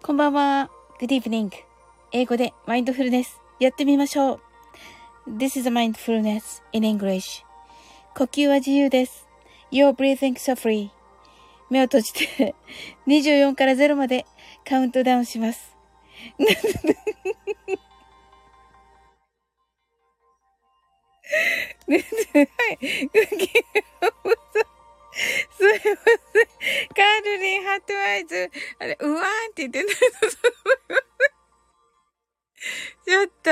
こんばんは。Good evening. 英語でマインドフルネスやってみましょう。This is a mindfulness in English. 呼吸は自由です。You're breathing so free. 目を閉じて24から0までカウントダウンします。はい。すいません。カールリン、ハットアイズ、あれ、うわーんって言ってないとちょっと、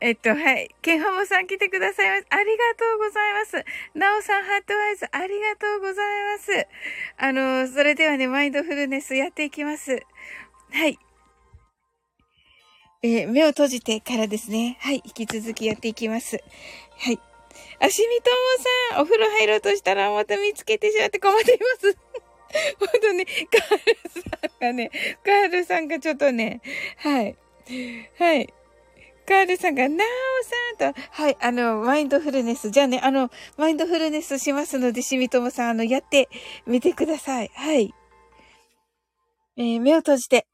えっと、はい。ケンハモさん来てくださいます。ありがとうございます。ナオさん、ハートアイズ、ありがとうございます。あの、それではね、マインドフルネスやっていきます。はい。えー、目を閉じてからですね。はい。引き続きやっていきます。はい。あしみともさん、お風呂入ろうとしたらまた見つけてしまって困っています。ほんとね、カールさんがね、カールさんがちょっとね、はい。はい。カールさんが、なおさんと、はい、あの、マインドフルネス。じゃあね、あの、マインドフルネスしますので、しみともさん、あの、やってみてください。はい。えー、目を閉じて、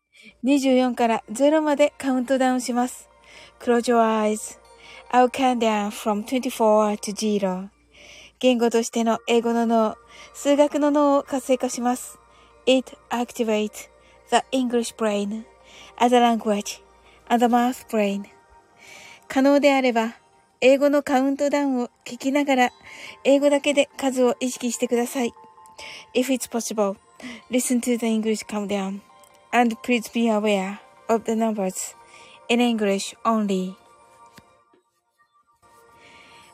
24から0までカウントダウンします。Close your eyes. I'll count down from 24 to 0. 言語としての英語の脳、数学の脳を活性化します。It activates the English brain as a language and the math brain. 可能であれば、英語のカウントダウンを聞きながら、英語だけで数を意識してください。If it's possible, listen to the English countdown and please be aware of the numbers in English only.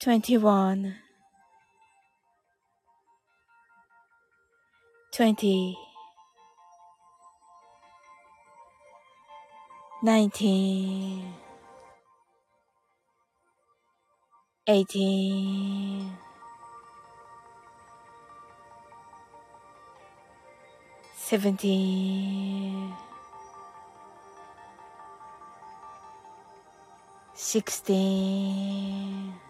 21 20 19 18 17 16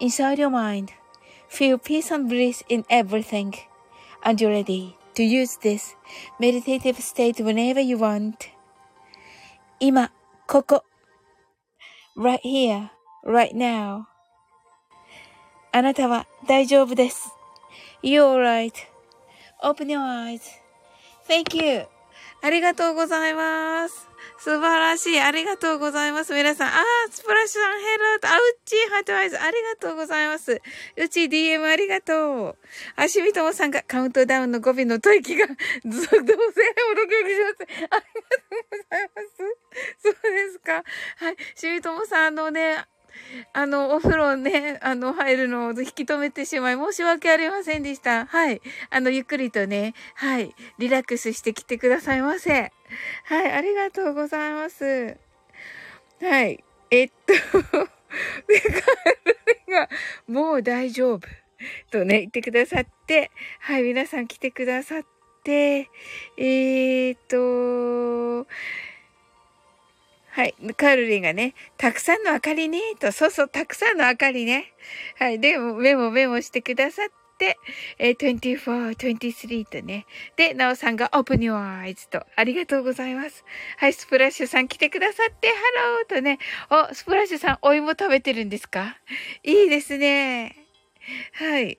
Inside your mind, feel peace and bliss in everything. And you're ready to use this meditative state whenever you want. 今、ここ。right here, right now. あなたは大丈夫です。You're right.Open your eyes.Thank you. ありがとうございます。 素晴らしい。ありがとうございます。皆さん。ああ、スプラッシュさん、ヘローと、あ、うっちー、ハートワイズ、ありがとうございます。うち DM ありがとう。あしみともさんがカウントダウンの語尾の吐息が、どうせおろくよくします。ありがとうございます。そうですか。はい。しみともさん、あのね、あの、お風呂ね、あの、入るのを引き止めてしまい、申し訳ありませんでした。はい。あの、ゆっくりとね、はい、リラックスしてきてくださいませ。はい、ありがとうございます。はい。えっと、で、が、もう大丈夫。とね、言ってくださって、はい、皆さん来てくださって、えー、っと、はい。カールリンがね、たくさんの明かりね、と、そうそう、たくさんの明かりね。はい。で、メモメモしてくださって、えー、24、23とね。で、なおさんが Open Your Eyes と、ありがとうございます。はい、スプラッシュさん来てくださって、ハローとね。お、スプラッシュさん、お芋食べてるんですか？いいですね。はい。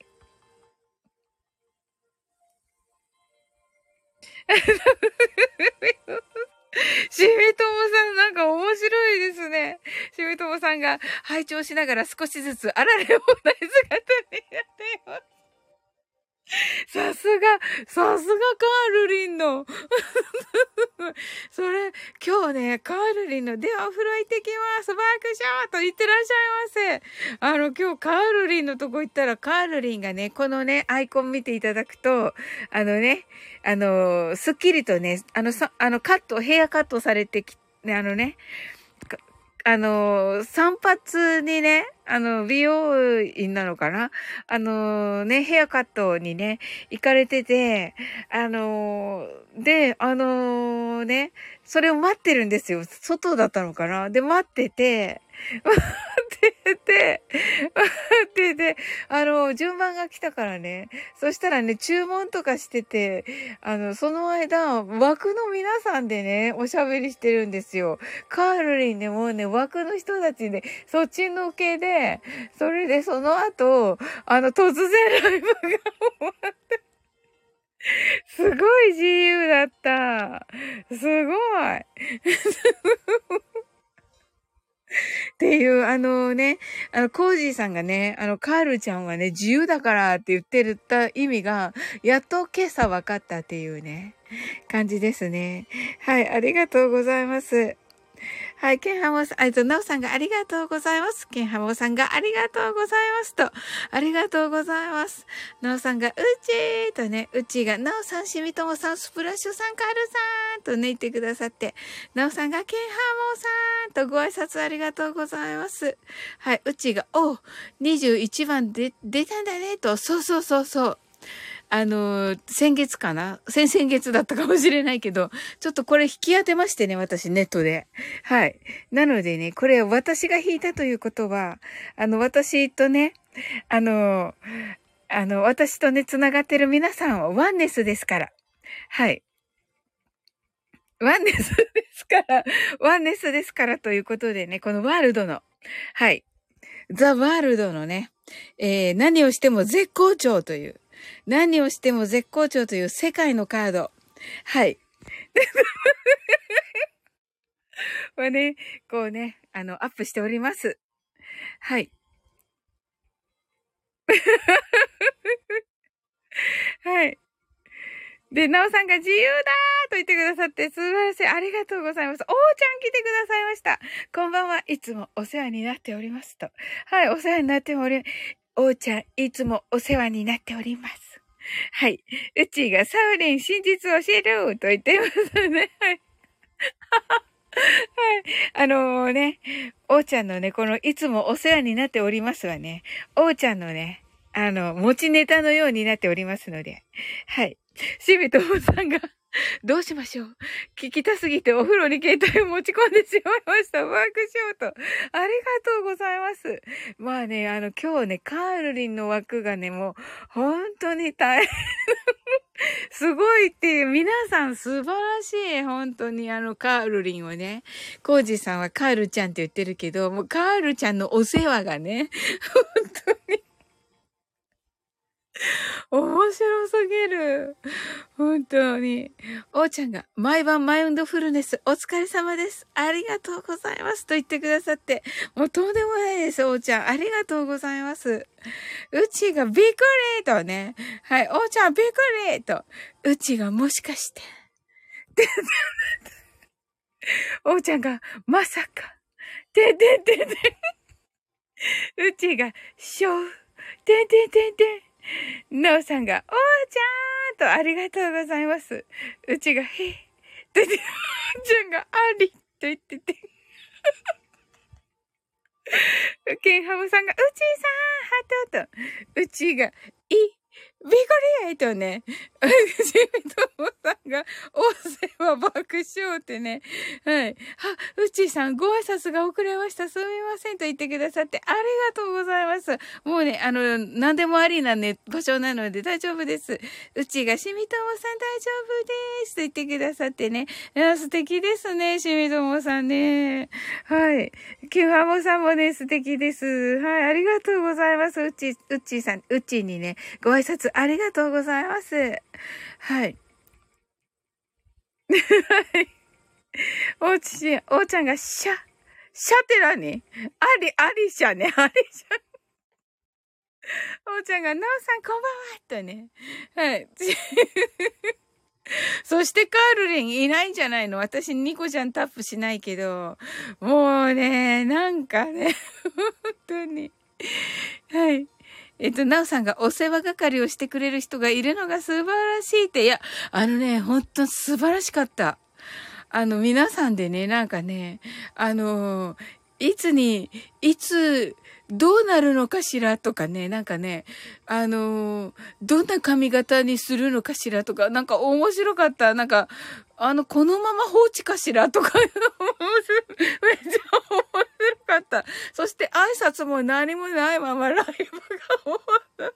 しめともさんなんか面白いですね。しめともさんが拝聴しながら少しずつあられを大姿になっています。さすが、さすがカールリンの。それ、今日ね、カールリンの、ではお風呂行ってきます。バークショーと言ってらっしゃいませ。あの、今日カールリンのとこ行ったら、カールリンがね、このね、アイコン見ていただくと、あのね、あの、すっきりとね、あの、さ、あの、カット、ヘアカットされてき、あのね、あの、散髪にね、あの、美容院なのかな？あのね、ヘアカットにね、行かれてて、あの、で、あのね、それを待ってるんですよ。外だったのかな？で、待ってて、待ってて、待ってて、あの、順番が来たからね。そしたらね、注文とかしてて、あの、その間、枠の皆さんでね、おしゃべりしてるんですよ。カールリンでもうね、枠の人たちで、そっちのけで、それでその後、あの、突然ライブが終わって、すごい自由だった。すごい。っていう、あのね、あの、コージーさんがね、あの、カールちゃんはね、自由だからって言ってるた意味が、やっと今朝分かったっていうね、感じですね。はい、ありがとうございます。はい、ケンハモさん、あと、ナオさんがありがとうございます。ケンハモさんがありがとうございますと、ありがとうございます。ナオさんが、うちーとね、うちが、ナオさん、しみともさん、スプラッシュさん、カールさんとね、言ってくださって、ナオさんが、ケンハモさんとご挨拶ありがとうございます。はい、うちが、おう21番で出たんだねと、そうそうそうそう。あの、先月かな？先々月だったかもしれないけど、ちょっとこれ引き当てましてね、私ネットで。はい。なのでね、これ私が引いたということは、あの、私とね、あの、あの、私とね、繋がってる皆さんはワンネスですから。はい。ワンネスですから、ワンネスですからということでね、このワールドの、はい。ザ・ワールドのね、えー、何をしても絶好調という、何をしても絶好調という世界のカード。はい。はね、こうね、あの、アップしております。はい。はい。で、なおさんが自由だーと言ってくださって素晴らしい。ありがとうございます。おーちゃん来てくださいました。こんばんは。いつもお世話になっておりますと。はい、お世話になっており、おーちゃん、いつもお世話になっております。はい。うちがサウリン真実を教えると言ってますね。はい。はい。あのー、ね、おーちゃんのね、このいつもお世話になっておりますわね。おーちゃんのね、あの、持ちネタのようになっておりますので。はい。しめともさんが どうしましょう聞きたすぎてお風呂に携帯を持ち込んでしまいました。ワークショート。ありがとうございます。まあね、あの、今日ね、カールリンの枠がね、もう、本当に大変。すごいっていう、皆さん素晴らしい。本当にあの、カールリンをね。コージさんはカールちゃんって言ってるけど、もうカールちゃんのお世話がね、本当に 面白すぎる。本当に。おーちゃんが、毎晩マインドフルネス、お疲れ様です。ありがとうございます。と言ってくださって、もうとんでもないです、おーちゃん。ありがとうございます。うちがびっくりとね。はい、おーちゃんびっくりと。うちがもしかして。おーちゃんが、まさか。てててて。うちが、しょう。てててて。なおさんが、おーちゃんとありがとうございます。うちが、へと言って、ちゃんが、ありと言ってて。ケンハムさんが、うちーさんハトと、うちが、い、ビコリエイとね、シミトモさんが、お世話爆笑ってね、はい。は、うちさん、ご挨拶が遅れました。すみませんと言ってくださって、ありがとうございます。もうね、あの、何でもありなね、場所なので大丈夫です。うちが、しみともさん大丈夫ですと言ってくださってね、いや、素敵ですね、しみともさんね。はい。キュハモさんもね、素敵です。はい、ありがとうございます。うち、うちさん、うちにね、ご挨拶ありがとうございます。はい。おうち、おうちゃんがシャ、シャって何あり、ありシャね、ありシャ。おうちゃんが、なおさんこんばんはとね。はい。そしてカールリンいないんじゃないの？私ニコちゃんタップしないけど。もうね、なんかね、本当に。はい。えっと、なおさんがお世話係をしてくれる人がいるのが素晴らしいって、いや、あのね、ほんと素晴らしかった。あの、皆さんでね、なんかね、あの、いつに、いつ、どうなるのかしらとかね、なんかね、あのどんな髪型にするのかしらとか、なんか面白かった。なんか、あの、このまま放置かしらとか、めっちゃ面白かった。そして挨拶も何もないままライブが終わった。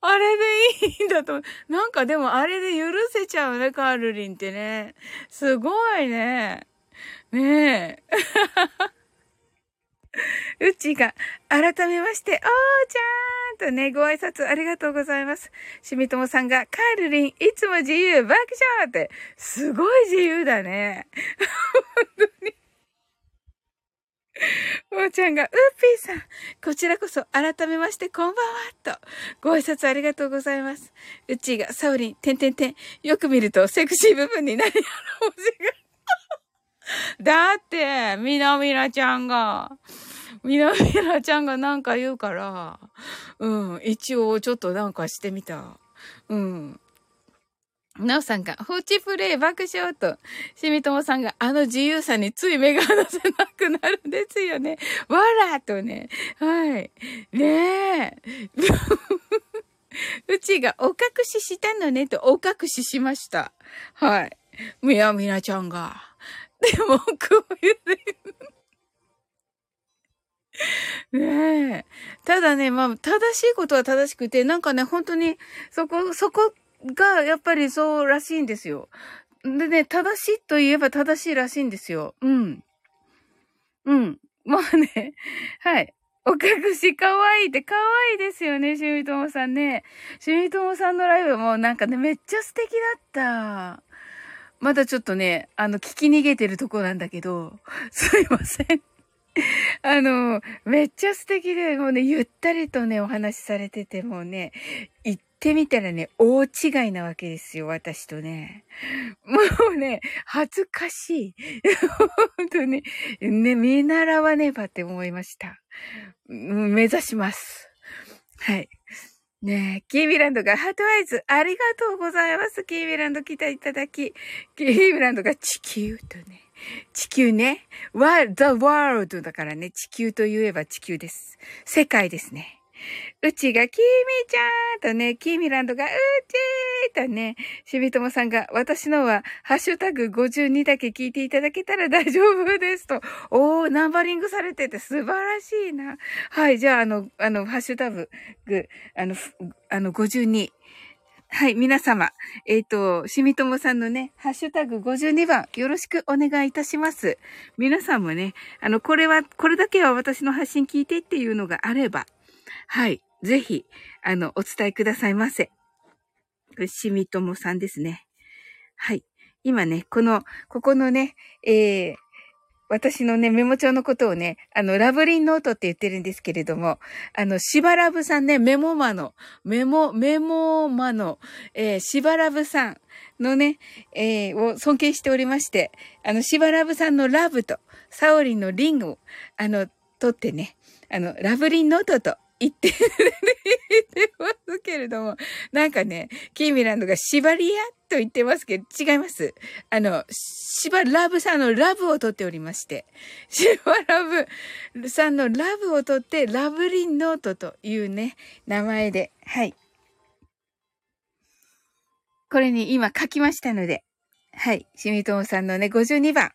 あれでいいんだと。なんかでもあれで許せちゃうね、カールリンってね。すごいね。ねえ。うちが、改めまして、おーちゃーんとね、ご挨拶ありがとうございます。しみともさんが、カールリン、いつも自由、爆笑って、すごい自由だね。本当に。おーちゃんが、うっぴーさん、こちらこそ改めましてこんばんは、と、ご挨拶ありがとうございます。うちが、サウリン、てんてんてん、よく見るとセクシー部分に何やら文字が。だって、みなみなちゃんが、みなみなちゃんがなんか言うから、うん、一応ちょっとなんかしてみた。うん。なおさんが、放置プレイ爆笑と、しみともさんが、あの自由さについ目が離せなくなるんですよね。わらとね。はい。ねえ。うちがお隠ししたのねとお隠ししました。はい。みやみなちゃんが。でも、こういうねえ。ただね、まあ、正しいことは正しくて、なんかね、本当に、そこ、そこが、やっぱりそうらしいんですよ。でね、正しいと言えば正しいらしいんですよ。うん。うん。まあね、はい。お隠し可愛いって可愛いですよね、しみともさんね。しみともさんのライブもなんかね、めっちゃ素敵だった。まだちょっとね、あの、聞き逃げてるとこなんだけど、すいません。あの、めっちゃ素敵で、もうね、ゆったりとね、お話しされてて、もうね、行ってみたらね、大違いなわけですよ、私とね。もうね、恥ずかしい。本当に、ね、見習わねばって思いました。目指します。はい。ねえ、キービランドがハートアイズ、ありがとうございます。キービランド来ていただき、キービランドが地球とね、地球ね、ワ the world だからね、地球と言えば地球です。世界ですね。うちがきみちゃんとね、キーミランドがうちーとね、しびともさんが、私のは、ハッシュタグ52だけ聞いていただけたら 大丈夫ですと。おー、ナンバリングされてて素晴らしいな。はい、じゃあ、あの、あの、ハッシュタグ、あの、あの、52。はい、皆様。えっ、ー、と、しみともさんのね、ハッシュタグ52番、よろしくお願いいたします。皆さんもね、あの、これは、これだけは私の発信聞いてっていうのがあれば、はい、ぜひ、あの、お伝えくださいませ。これ、しみともさんですね。はい。今ね、この、ここのね、えー、私のね、メモ帳のことをね、あの、ラブリンノートって言ってるんですけれども、あの、しばらぶさんね、メモマの、メモ、メモマの、えー、しばらぶさんのね、えー、を尊敬しておりまして、あの、しばらぶさんのラブと、サオリンのリングを、あの、取ってね、あの、ラブリンノートと言って、言ってますけれども、なんかね、キーミランドが縛り屋と言ってますけど、違います。あの、シバラブさんのラブを取っておりまして、シバラブさんのラブを取って、ラブリンノートというね、名前で、はい。これに今書きましたので、はい。しみともさんのね、52番。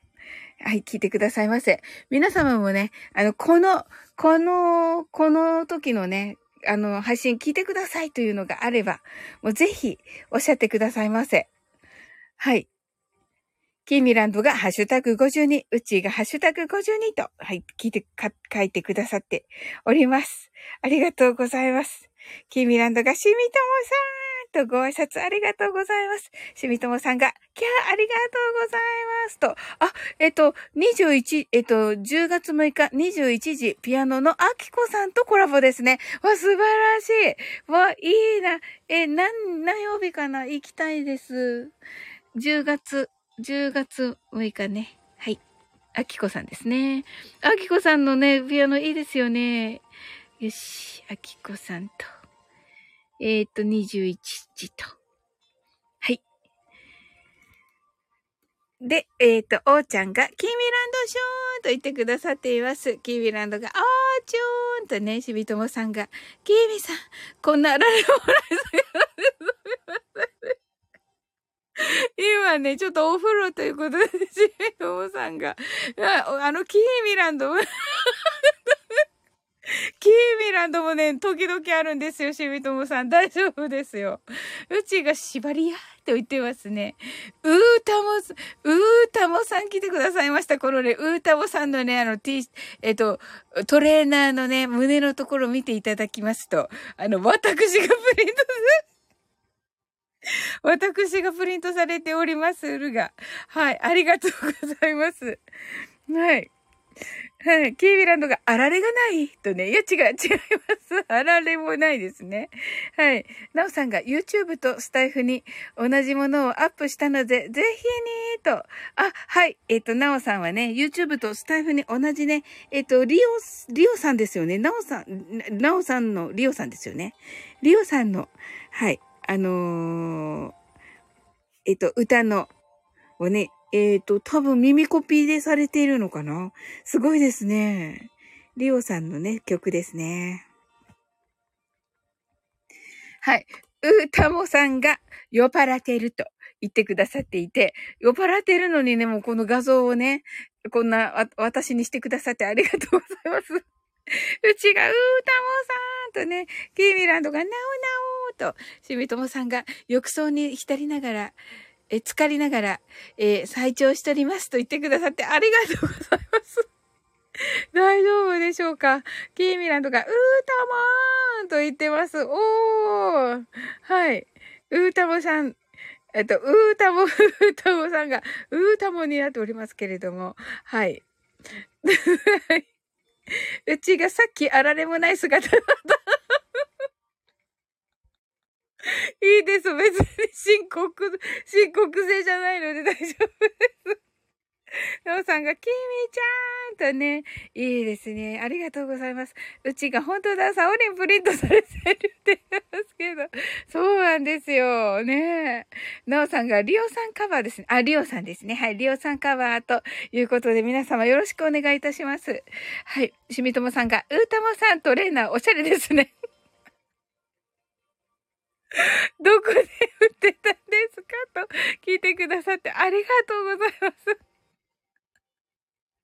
はい、聞いてくださいませ。皆様もね、あの、この、この、この時のね、あの、配信聞いてくださいというのがあれば、もうぜひおっしゃってくださいませ。はい。キーミランドがハッシュタグ52、うちがハッシュタグ52と、はい、聞いて、か、書いてくださっております。ありがとうございます。キーミランドがしみともさんとご挨拶ありがとうございます。しみともさんが、キャーありがとうございますと、あ、えっと、21、えっと、10月6日21時、ピアノのあきこさんとコラボですね。わ、素晴らしい。わ、いいな。え、何、何曜日かな？行きたいです。10月、10月6日ね。はい。あきこさんですね。あきこさんのね、ピアノいいですよね。よし、あきこさんと。えっ、と、21時と。はい。で、えっ、と、おーちゃんが、キーミランドショーンと言ってくださっています。キーミランドが、あーちょーんとね、しびともさんが、キーミさん、こんなあられもらえ今ね、ちょっとお風呂ということで、しびともさんが、あの、キーミランド、キーミランドもね、時々あるんですよ、しみともさん。大丈夫ですよ。うちが縛りやって言ってますね。うーたも、うーたもさん来てくださいました。このね、うーたもさんのね、あの T、えっと、トレーナーのね、胸のところ見ていただきますと、あの、私がプリント 私がプリントされておりまするが。はい、ありがとうございます。はい。はい。キービランドがあられがないとね。いや、違う、違います。あられもないですね。はい。なおさんが YouTube とスタイフに同じものをアップしたので、ぜひにと。あ、はい。えっ、ー、と、なおさんはね、YouTube とスタイフに同じね、えっ、ー、と、リオ、リオさんですよね。なおさん、なおさんのリオさんですよね。リオさんの、はい。あのー、えっ、と、歌の、をね、えっ、ー、と、多分耳コピーでされているのかな？すごいですね。リオさんのね、曲ですね。はい。うーたもさんが酔っ払ってると言ってくださっていて、酔っ払ってるのにね、もうこの画像をね、こんな私にしてくださってありがとうございます。うちがうーたもさんとね、キーミランドがなおなおと、しみともさんが浴槽に浸りながら、え、浸かりながら、えー、拝聴しておりますと言ってくださってありがとうございます。大丈夫でしょうか？キーミランドが、うーたもーんと言ってます。おーはい。うーたもさん、えっと、うーたも、うーたもさんが、うーたもになっておりますけれども、はい。うちがさっきあられもない姿だった。いいです。別に申告、申告制じゃないので 大丈夫です。なおさんが、きみちゃんとね、いいですね。ありがとうございます。うちが本当だ、サオリンプリントされてるって言いますけど、そうなんですよ。ねなおさんが、リオさんカバーですね。あ、リオさんですね。はい、リオさんカバーということで、皆様よろしくお願いいたします。はい、しみともさんが、うーたもさんトレーナーおしゃれですね。どこで売ってたんですか？と聞いてくださってありがとうございます。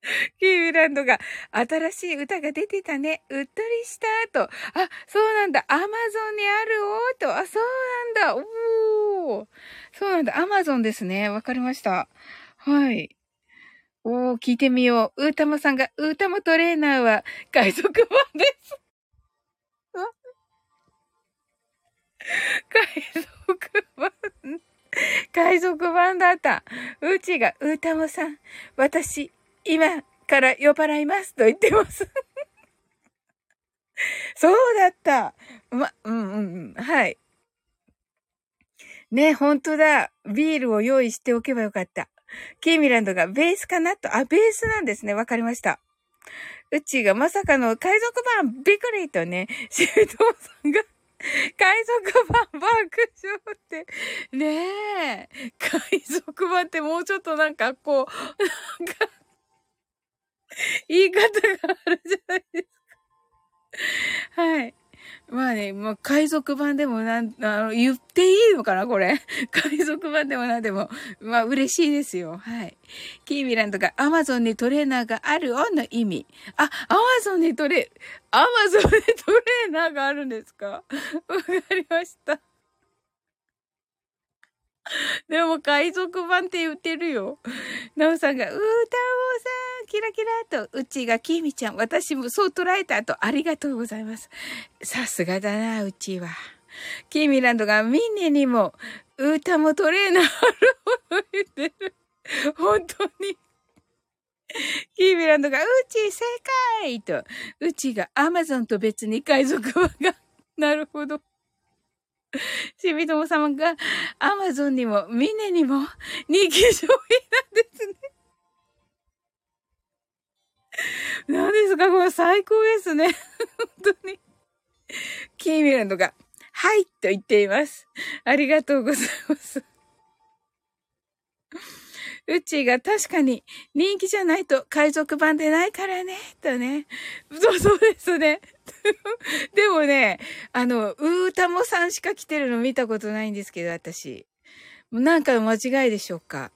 キーミランドが、新しい歌が出てたね。うっとりしたと。あ、そうなんだ。アマゾンにあるおと。あ、そうなんだ。おー。そうなんだ。アマゾンですね。わかりました。はい。おー、聞いてみよう。うーたまさんが、うーたまトレーナーは海賊版です。海賊版。海賊版だった。うちが、うーたまさん、私、今から酔っ払いますと言ってます。そうだった。ま、うんうんうん。はい。ね、本当だ。ビールを用意しておけばよかった。キーミランドがベースかなと。あ、ベースなんですね。わかりました。うちがまさかの海賊版びっくりとね、シュートさんが 海賊版爆笑って。ねえ。海賊版ってもうちょっとなんかこう、なんか言い方があるじゃないですか。はい。まあね、もう海賊版でもなん、あの、言っていいのかなこれ。海賊版でもなんでも、まあ嬉しいですよ。はい。キーミランとかアマゾンにトレーナーがあるおの意味。あ、アマゾンにトレ、アマゾンにトレーナーがあるんですか？わかりました。でも海賊版って言ってるよ。なおさんが、うーたおさん、キラキラと、うちがきみちゃん、私もそう捉えたと、ありがとうございます。さすがだな、うちは。キーミランドが、ミンネにも、うーたもトレーナーある言ってる。本当に。キーミランドが、うち正解と、うちがアマゾンと別に海賊版が、なるほど。しみとも様が、アマゾンにも、ミネにも、人気商品なんですね。何ですかこれ最高ですね。本当に。キーミランドが、はいと言っています。ありがとうございます。うちが確かに人気じゃないと海賊版でないからね、とね。そうそうですね。でもね、あの、うーたもさんしか来てるの見たことないんですけど、私。なんか間違いでしょうか。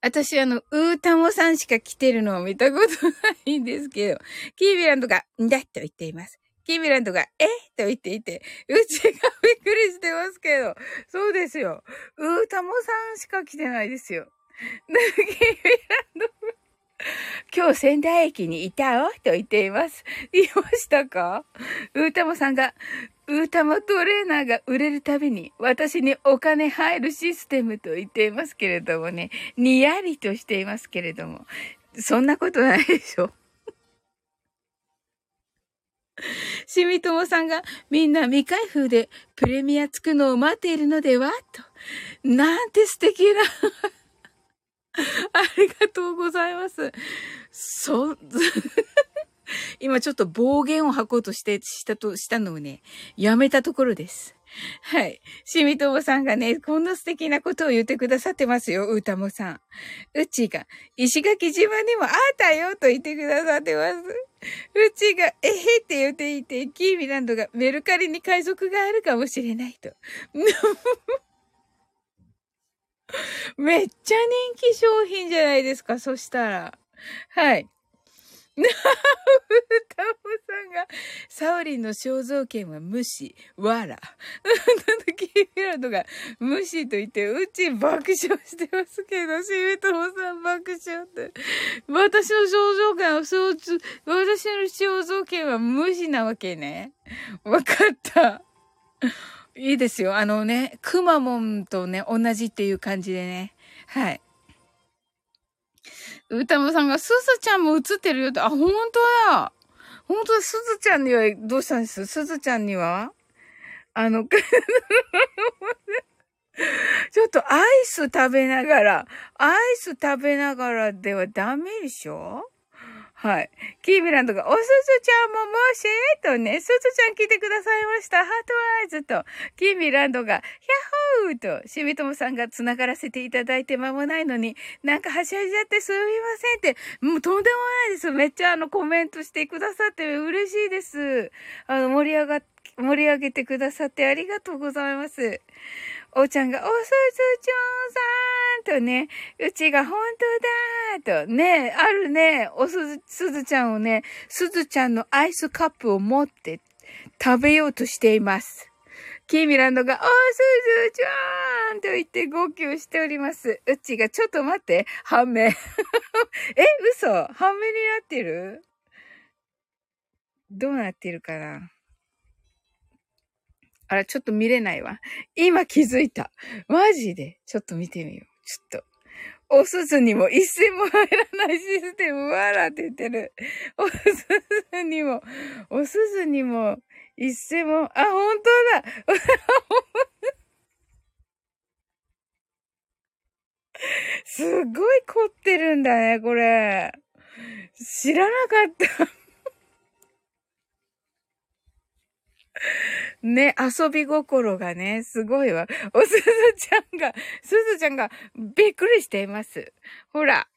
私、あの、うーたもさんしか来てるのを見たことないんですけど、キービランドが、んだと言っています。キービランドが、えと言っていて、うちがびっくりしてますけど、そうですよ。うーたもさんしか来てないですよ。キービランドが 今日仙台駅にいたおと言っています。言いましたか？うーたもさんが、うーたもトレーナーが売れるたびに私にお金入るシステムと言っていますけれどもね、にやりとしていますけれども、そんなことないでしょ。しみともさんがみんな未開封でプレミアつくのを待っているのでは？と。なんて素敵なありがとうございます。そ、今ちょっと暴言を吐こうとして、したと、したのをね、やめたところです。はい。しみともさんがね、こんな素敵なことを言ってくださってますよ、うたもさん。うちが、石垣島にもあったよと言ってくださってます。うちが、えへって言っていて、キーミランドがメルカリに海賊があるかもしれないと。めっちゃ人気商品じゃないですか、そしたら。はい。なタモさんが、サオリンの肖像権は無視、わら。なんだ、キーフィランドが無視と言って、うち爆笑してますけど、シミトモさん爆笑って。私の肖像権は、私の肖像権は無視なわけね。わかった。いいですよ。あのね、くまモンとね、同じっていう感じでね。はい。うたまさんが、すずちゃんも映ってるよって、あ、ほんとだ。ほんとだ、すずちゃんには、どうしたんです？すずちゃんには？あの、ちょっとアイス食べながら、アイス食べながらではダメでしょ？はい。キービランドが、おすずちゃんももしとね、すずちゃん来てくださいました。ハートアイズと、キービランドが、ヒャッホーと、しみともさんが繋がらせていただいて間もないのに、なんかはしゃいじゃってすみませんって、もうとんでもないです。めっちゃあのコメントしてくださって嬉しいです。あの、盛り上がっ、盛り上げてくださってありがとうございます。おーちゃんが、おすずちょんさんとね、うちが本当だとね、あるね、おすず、すずちゃんをね、すずちゃんのアイスカップを持って食べようとしています。キーミランドが、おすずちゃんと言って号泣しております。うちが、ちょっと待って、半目。え、嘘？半目になってる？どうなってるかな？あら、ちょっと見れないわ。今気づいた。マジで？ちょっと見てみよう。ちょっと。おすずにも一銭も入らないシステム、わらって言ってる。おすずにも、おすずにも、一銭も、あ、本当だ すごい凝ってるんだね、これ。知らなかった ね、遊び心がね、すごいわ。おすずちゃんが、すずちゃんがびっくりしています。ほら、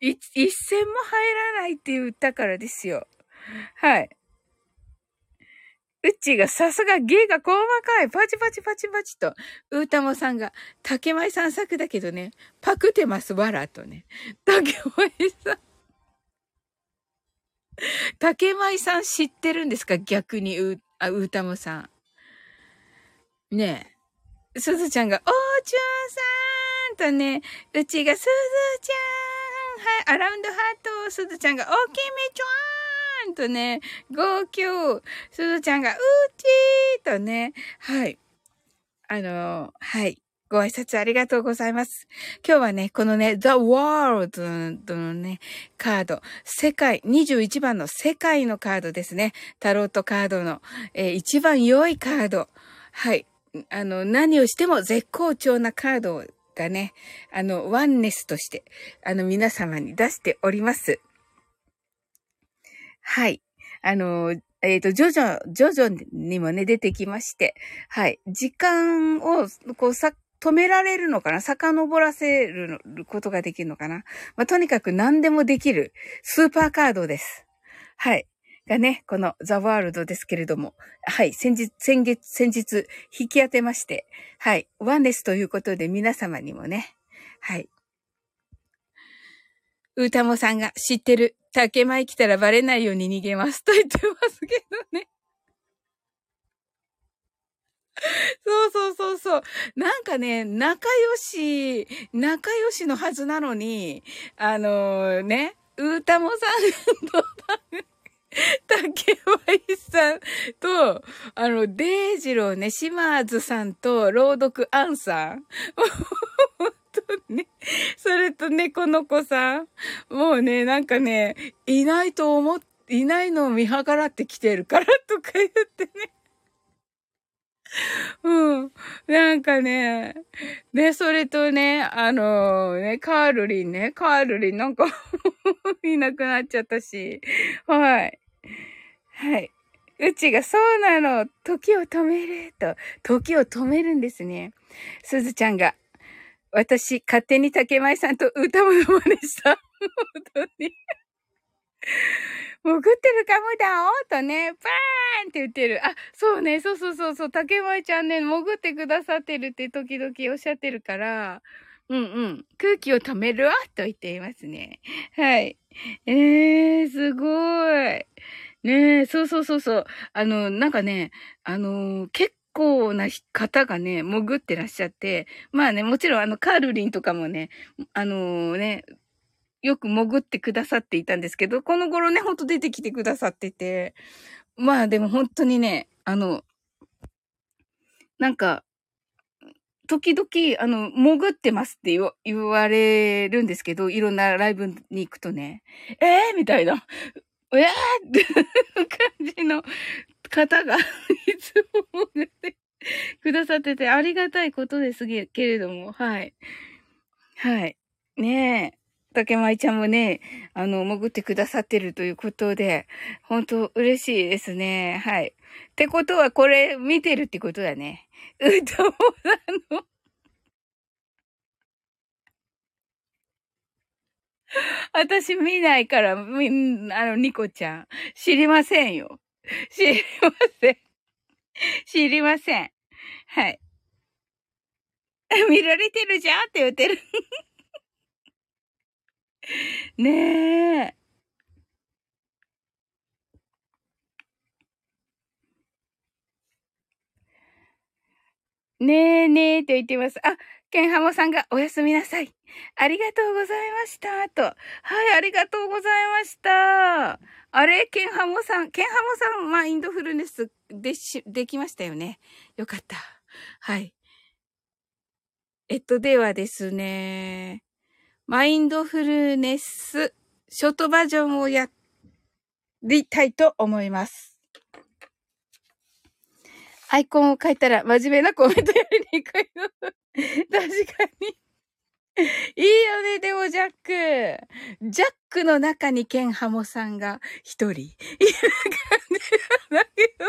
一銭も入らないって言ったからですよ。はい。うちがさすが芸が細かい。パチパチパチパチと。うーたもさんが、竹舞さん作だけどね、パクってます、わらとね。竹舞さん。竹舞さん知ってるんですか？逆にうー、あ、うーたもさん。ねえ。すずちゃんが、おーちゅんさんとね、うちがすずちゃんはい、アラウンドハート、すずちゃんが、おきみちょーんとね、号泣、すずちゃんが、うちーとね、はい。あの、はい。ご挨拶ありがとうございます。今日はね、このね、The World のね、カード、世界、21番の世界のカードですね。タロットカードの、えー、一番良いカード。はい。あの、何をしても絶好調なカードがね、あの、ワンネスとして、あの、皆様に出しております。はい。あの、えっ、ー、と、ジョジョ、ジョジョにもね、出てきまして、はい。時間を、こう、さ、止められるのかな？遡らせることができるのかな？まあ、とにかく何でもできるスーパーカードです。はい。がね、このザワールドですけれども、はい、先日、先月、先日、引き当てまして、はい、ワンネスということで皆様にもね、はい。うたもさんが知ってる、竹前来たらバレないように逃げます。と言ってますけどね。そうそうそうそう。なんかね、仲良し、仲良しのはずなのに、あのー、ね、うーたもさんと、竹井さんと、あの、デイジローね、島津さんと、朗読アンさん。本当ね。それと猫の子さん。もうね、なんかね、いないと思っ、いないのを見計らってきてるからとか言ってね。うん。なんかね、ね、それとね、あのー、ね、カールリンね、カールリンなんか いなくなっちゃったし、はい。はい。うちがそうなの、時を止めると、時を止めるんですね。すずちゃんが、私、勝手に竹前さんと歌うの真似した。本当に。潜ってるかもだおとね、バーンって言ってる。あ、そうね、そうそうそうそう、竹前ちゃんね、潜ってくださってるって時々おっしゃってるから、うんうん。空気を止めるわと言っていますね。はい。えー、すごい。ねえ、そうそうそうそう。あの、なんかね、あの結構な方がね、潜ってらっしゃって、まあね、もちろんあの、カールリンとかもね、あのね、よく潜ってくださっていたんですけど、この頃ね、ほんと出てきてくださってて、まあでも本当にね、あの、なんか、時々、あの、潜ってますって言われるんですけど、いろんなライブに行くとね、えー、みたいな、えーって感じの方が いつも潜ってくださっててありがたいことですけれども、はい。はい。ねえ。竹舞ちゃんもね、あの、潜ってくださってるということで、本当嬉しいですね。はい。ってことは、これ見てるってことだね。うどんさんの私見ないから、み、あの、ニコちゃん。知りませんよ。知りません。知りません。はい。見られてるじゃんって言ってる。ねえ。ねえねえと言ってます。あ、ケンハモさんがおやすみなさい。ありがとうございました。と。はい、ありがとうございました。あれケンハモさん、ケンハモさん、マインドフルネスでし、できましたよね。よかった。はい。えっと、ではですね、マインドフルネス、ショートバージョンをやりたいと思います。アイコンを書いたら真面目なコメントやりにくいの。確かに。いいよね、でもジャック。ジャックの中にケンハモさんが一人いる感じなんだけど。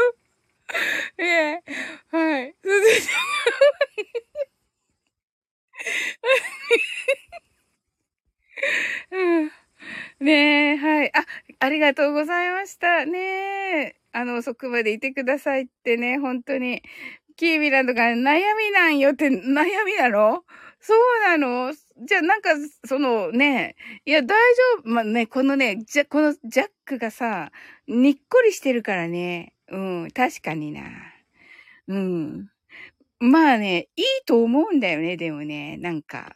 ええ、はい。うん、ねえ、はい。あ、ありがとうございました。ねえ。あの、遅くまでいてくださいってね、本当に。キービランドが悩みなんよって悩みなの？そうなの？じゃあなんか、そのね、いや大丈夫、まあ、ね、このね、じゃ、このジャックがさ、にっこりしてるからね。うん、確かにな。うん。まあね、いいと思うんだよね、でもね、なんか。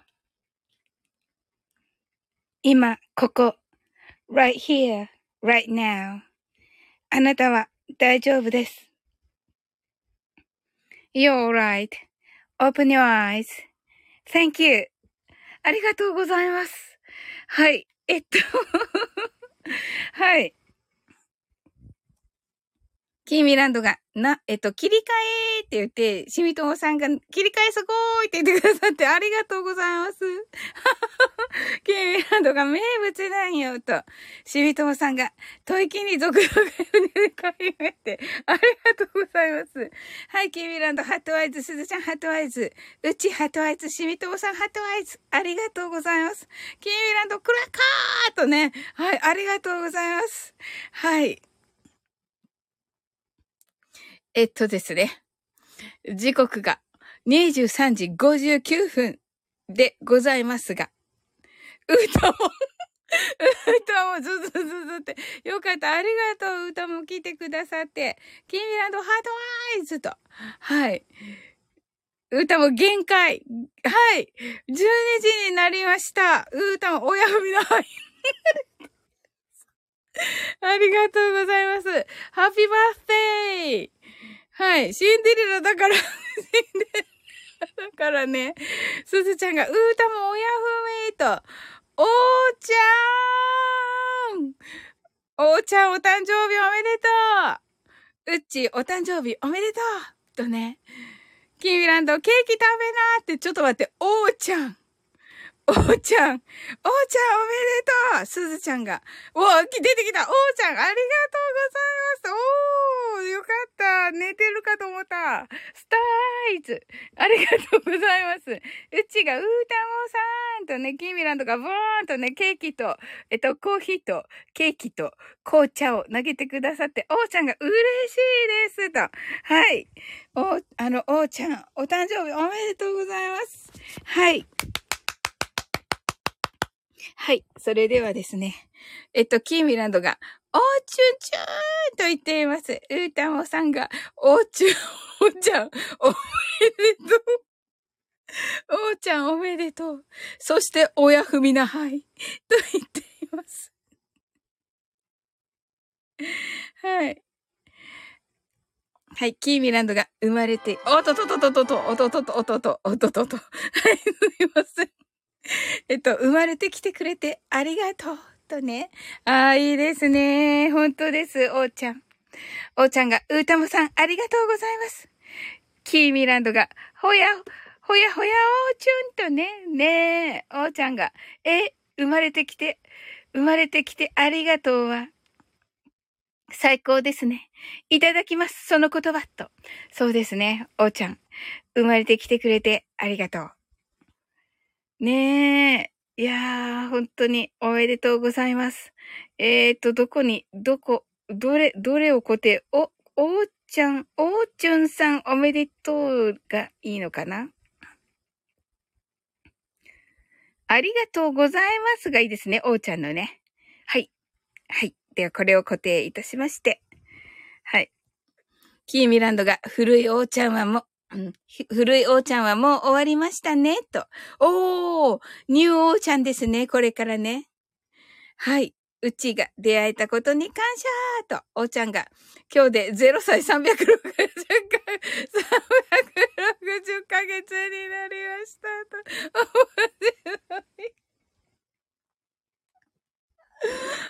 今、ここ、right here, right now あなたは大丈夫です。You're alright.Open your eyes.Thank you. ありがとうございます。はい。えっとはい。キーミランドが、な、えっと、切り替えって言って、しみともさんが、切り替えすごーいって言ってくださってありがとうございます。キーミランドが名物なんよ、と。しみともさんが、吐息に続々で買いめて、ありがとうございます。はい、キーミランド、ハットワイズ、すずちゃん、ハットワイズ、うち、ハットワイズ、しみともさん、ハットワイズ、ありがとうございます。キーミランド、クラッカーとね、はい、ありがとうございます。はい。えっとですね。時刻が23時59分でございますが、歌も歌もずずずずって、よかった。ありがとう。歌も聞いてくださって。キーミランドハートワイズと。はい。歌も限界。はい。12時になりました。歌も親踏みのはい。ありがとうございます。ハッピーバースデーはい。シンデレラだから、シンデレラだからね、すずちゃんが、うーたも親ふみと、おーちゃーん。おーちゃんお誕生日おめでとう。うっちお誕生日おめでとう。とね、キーミランドケーキ食べなーって、ちょっと待って、おーちゃん。おーちゃん、おーちゃんおめでとうすずちゃんが。おー、出てきたおーちゃんありがとうございますおーよかった寝てるかと思ったスターイズありがとうございますうちがうーたもさんとね、キミランドがブーンとね、ケーキと、えっと、コーヒーと、ケーキと、紅茶を投げてくださって、おーちゃんが嬉しいですと。はい。お、あの、おーちゃん、お誕生日おめでとうございます。はい。はい。それではですね。えっと、キーミランドが、おーちゅんちゅーんと言っています。うーたもさんが、おーちゅん、おーちゃん、おめでとう。おーちゃんおめでとう。そして、おやふみなはい。と言っています。はい。はい、キーミランドが生まれて、おっとととととと、おととと、おとと、おととと。はい、すいません。えっと、生まれてきてくれてありがとう。とね。ああ、いいですね。本当です。おーちゃん。おーちゃんが、うーたもさん、ありがとうございます。キーミランドが、ほや、ほやほやおーちゅんとね。ねえ、おーちゃんが、え、生まれてきて、生まれてきてありがとうは、最高ですね。いただきます。その言葉と。そうですね。おーちゃん。生まれてきてくれてありがとう。ねえ。いやー、本当におめでとうございます。えーと、どこに、どこ、どれ、どれを固定、お、おーちゃん、おーちゅんさんおめでとうがいいのかな？ありがとうございますがいいですね。おーちゃんのね。はい。はい。では、これを固定いたしまして。はい。キーミランドが古いおーちゃんはもうん、古いおーちゃんはもう終わりましたね、と。おー、ニューおーちゃんですね、これからね。はい。うちが出会えたことに感謝と、おーちゃんが、今日で0歳360回、360ヶ月になりましたと。面白い。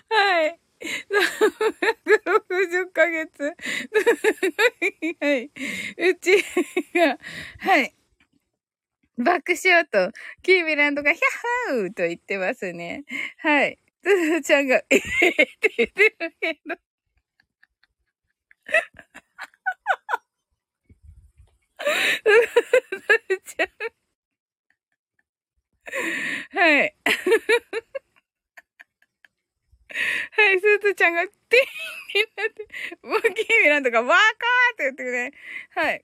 はい。360ヶ月。はい。うちが、はい。爆笑と、キーミランドがヒャッハーと言ってますね。はい。つずちゃんが、ええー、って言ってるけど。つずちゃん。はい。はい、スーツちゃんが、てーになって、モンキーミランドが、わーかーって言ってくれ。はい。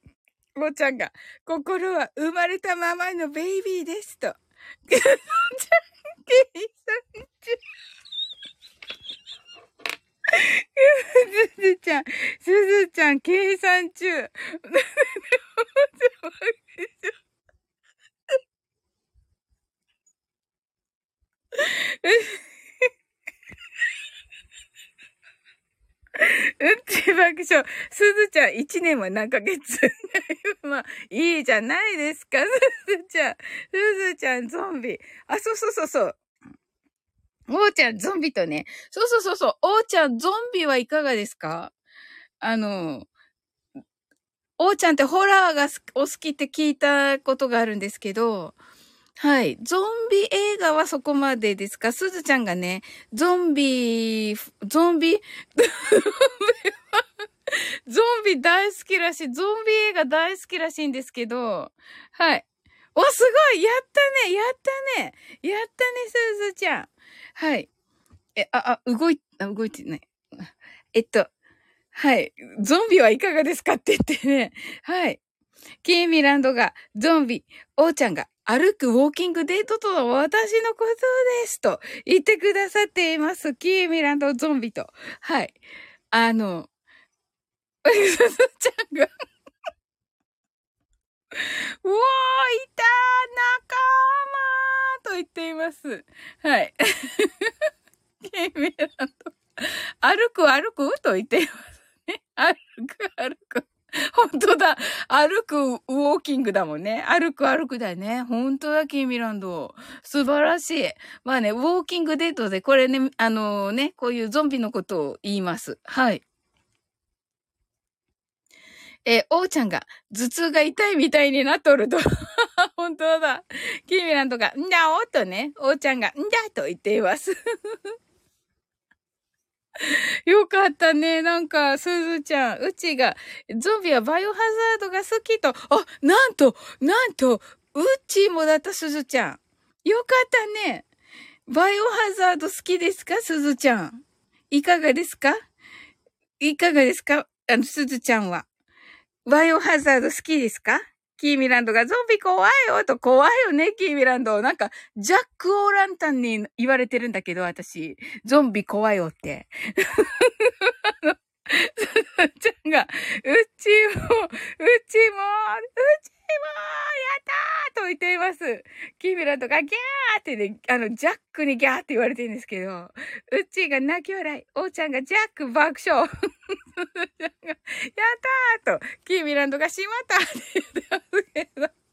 おちゃんが、心は生まれたままのベイビーですと。スーちゃん、ケイさんち。すずちゃん、すずちゃん、計算中。うんち爆笑。すずちゃん、一年は何ヶ月？まあ、いいじゃないですか、すずちゃん。すずちゃん、ゾンビ。あ、そうそうそうそう。おーちゃん、ゾンビとね。そうそうそうそう。おーちゃん、ゾンビはいかがですか？あの、おーちゃんってホラーがお好きって聞いたことがあるんですけど、はい。ゾンビ映画はそこまでですか？すずちゃんがね、ゾンビ、ゾンビ、ゾンビ大好きらしい。ゾンビ映画大好きらしいんですけど、はい。お、すごいやったねやったねやったね、すずちゃん。はい。え、あ、あ、動い、あ、動いてない。えっと、はい。ゾンビはいかがですか？って言ってね。はい。キーミランドが、ゾンビ、おーちゃんが、歩くウォーキングデートとは私のことです。と言ってくださっています。キーミランドゾンビと。はい。あの、すずちゃんがうおー、いた仲間と言っています。はい。キーミランド。歩く歩く？と言っていますね。歩く歩く。本当だ。歩くウォーキングだもんね。歩く歩くだよね。本当だ、キーミランド。素晴らしい。まあね、ウォーキングデートで、これね、あのね、こういうゾンビのことを言います。はい。えー、おーちゃんが頭痛が痛いみたいになっとると。本当だ。キーミランドが、んだおとね、おーちゃんが、んだと言っています。よかったね。なんか、すずちゃん、うちが、ゾンビはバイオハザードが好きと、あ、なんと、なんと、うちもだったすずちゃん。よかったね。バイオハザード好きですかすずちゃん？いかがですか？いかがですか？あの、すずちゃんは。バイオハザード好きですか？キーミランドがゾンビ怖いよと怖いよね、キーミランド。なんか、ジャック・オーランタンに言われてるんだけど、私。ゾンビ怖いよって。ちゃんが、うちも、うちも、うちも、やったーと言っています。キーミランドがギャーってね、あの、ジャックにギャーって言われてるんですけど、うっちーが泣き笑い、おーちゃんがジャック爆笑。やったーと、キーミランドがしまったって言ってますけど。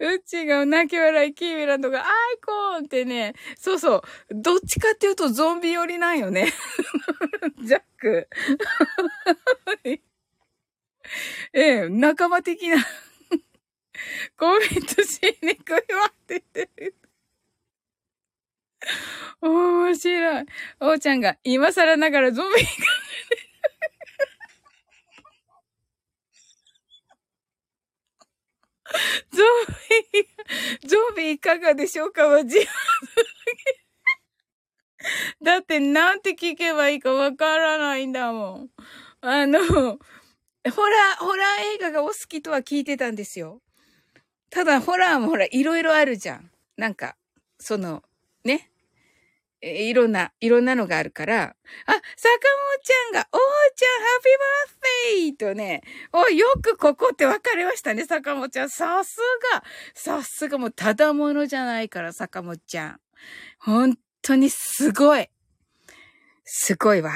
うっちが泣き笑い、キーミランドがアイコーンってね、そうそう、どっちかっていうとゾンビ寄りなんよね。ジャック。ええ、仲間的なコメントしにくいわって言ってる。面白い。おーちゃんが今更ながらゾンビがゾンビ、ゾンビいかがでしょうかは自分だってなんて聞けばいいかわからないんだもん。あの、ホラー、ホラー映画がお好きとは聞いてたんですよ。ただ、ホラーもほら、いろいろあるじゃん。なんか、その、ね。え、いろんな、いろんなのがあるから、あ、坂本ちゃんが、おーちゃん、ハッピーバースデーとね、お、よくここって分かりましたね、坂本ちゃん。さすが、さすがもう、ただものじゃないから、坂本ちゃん。本当にすごい。すごいわ。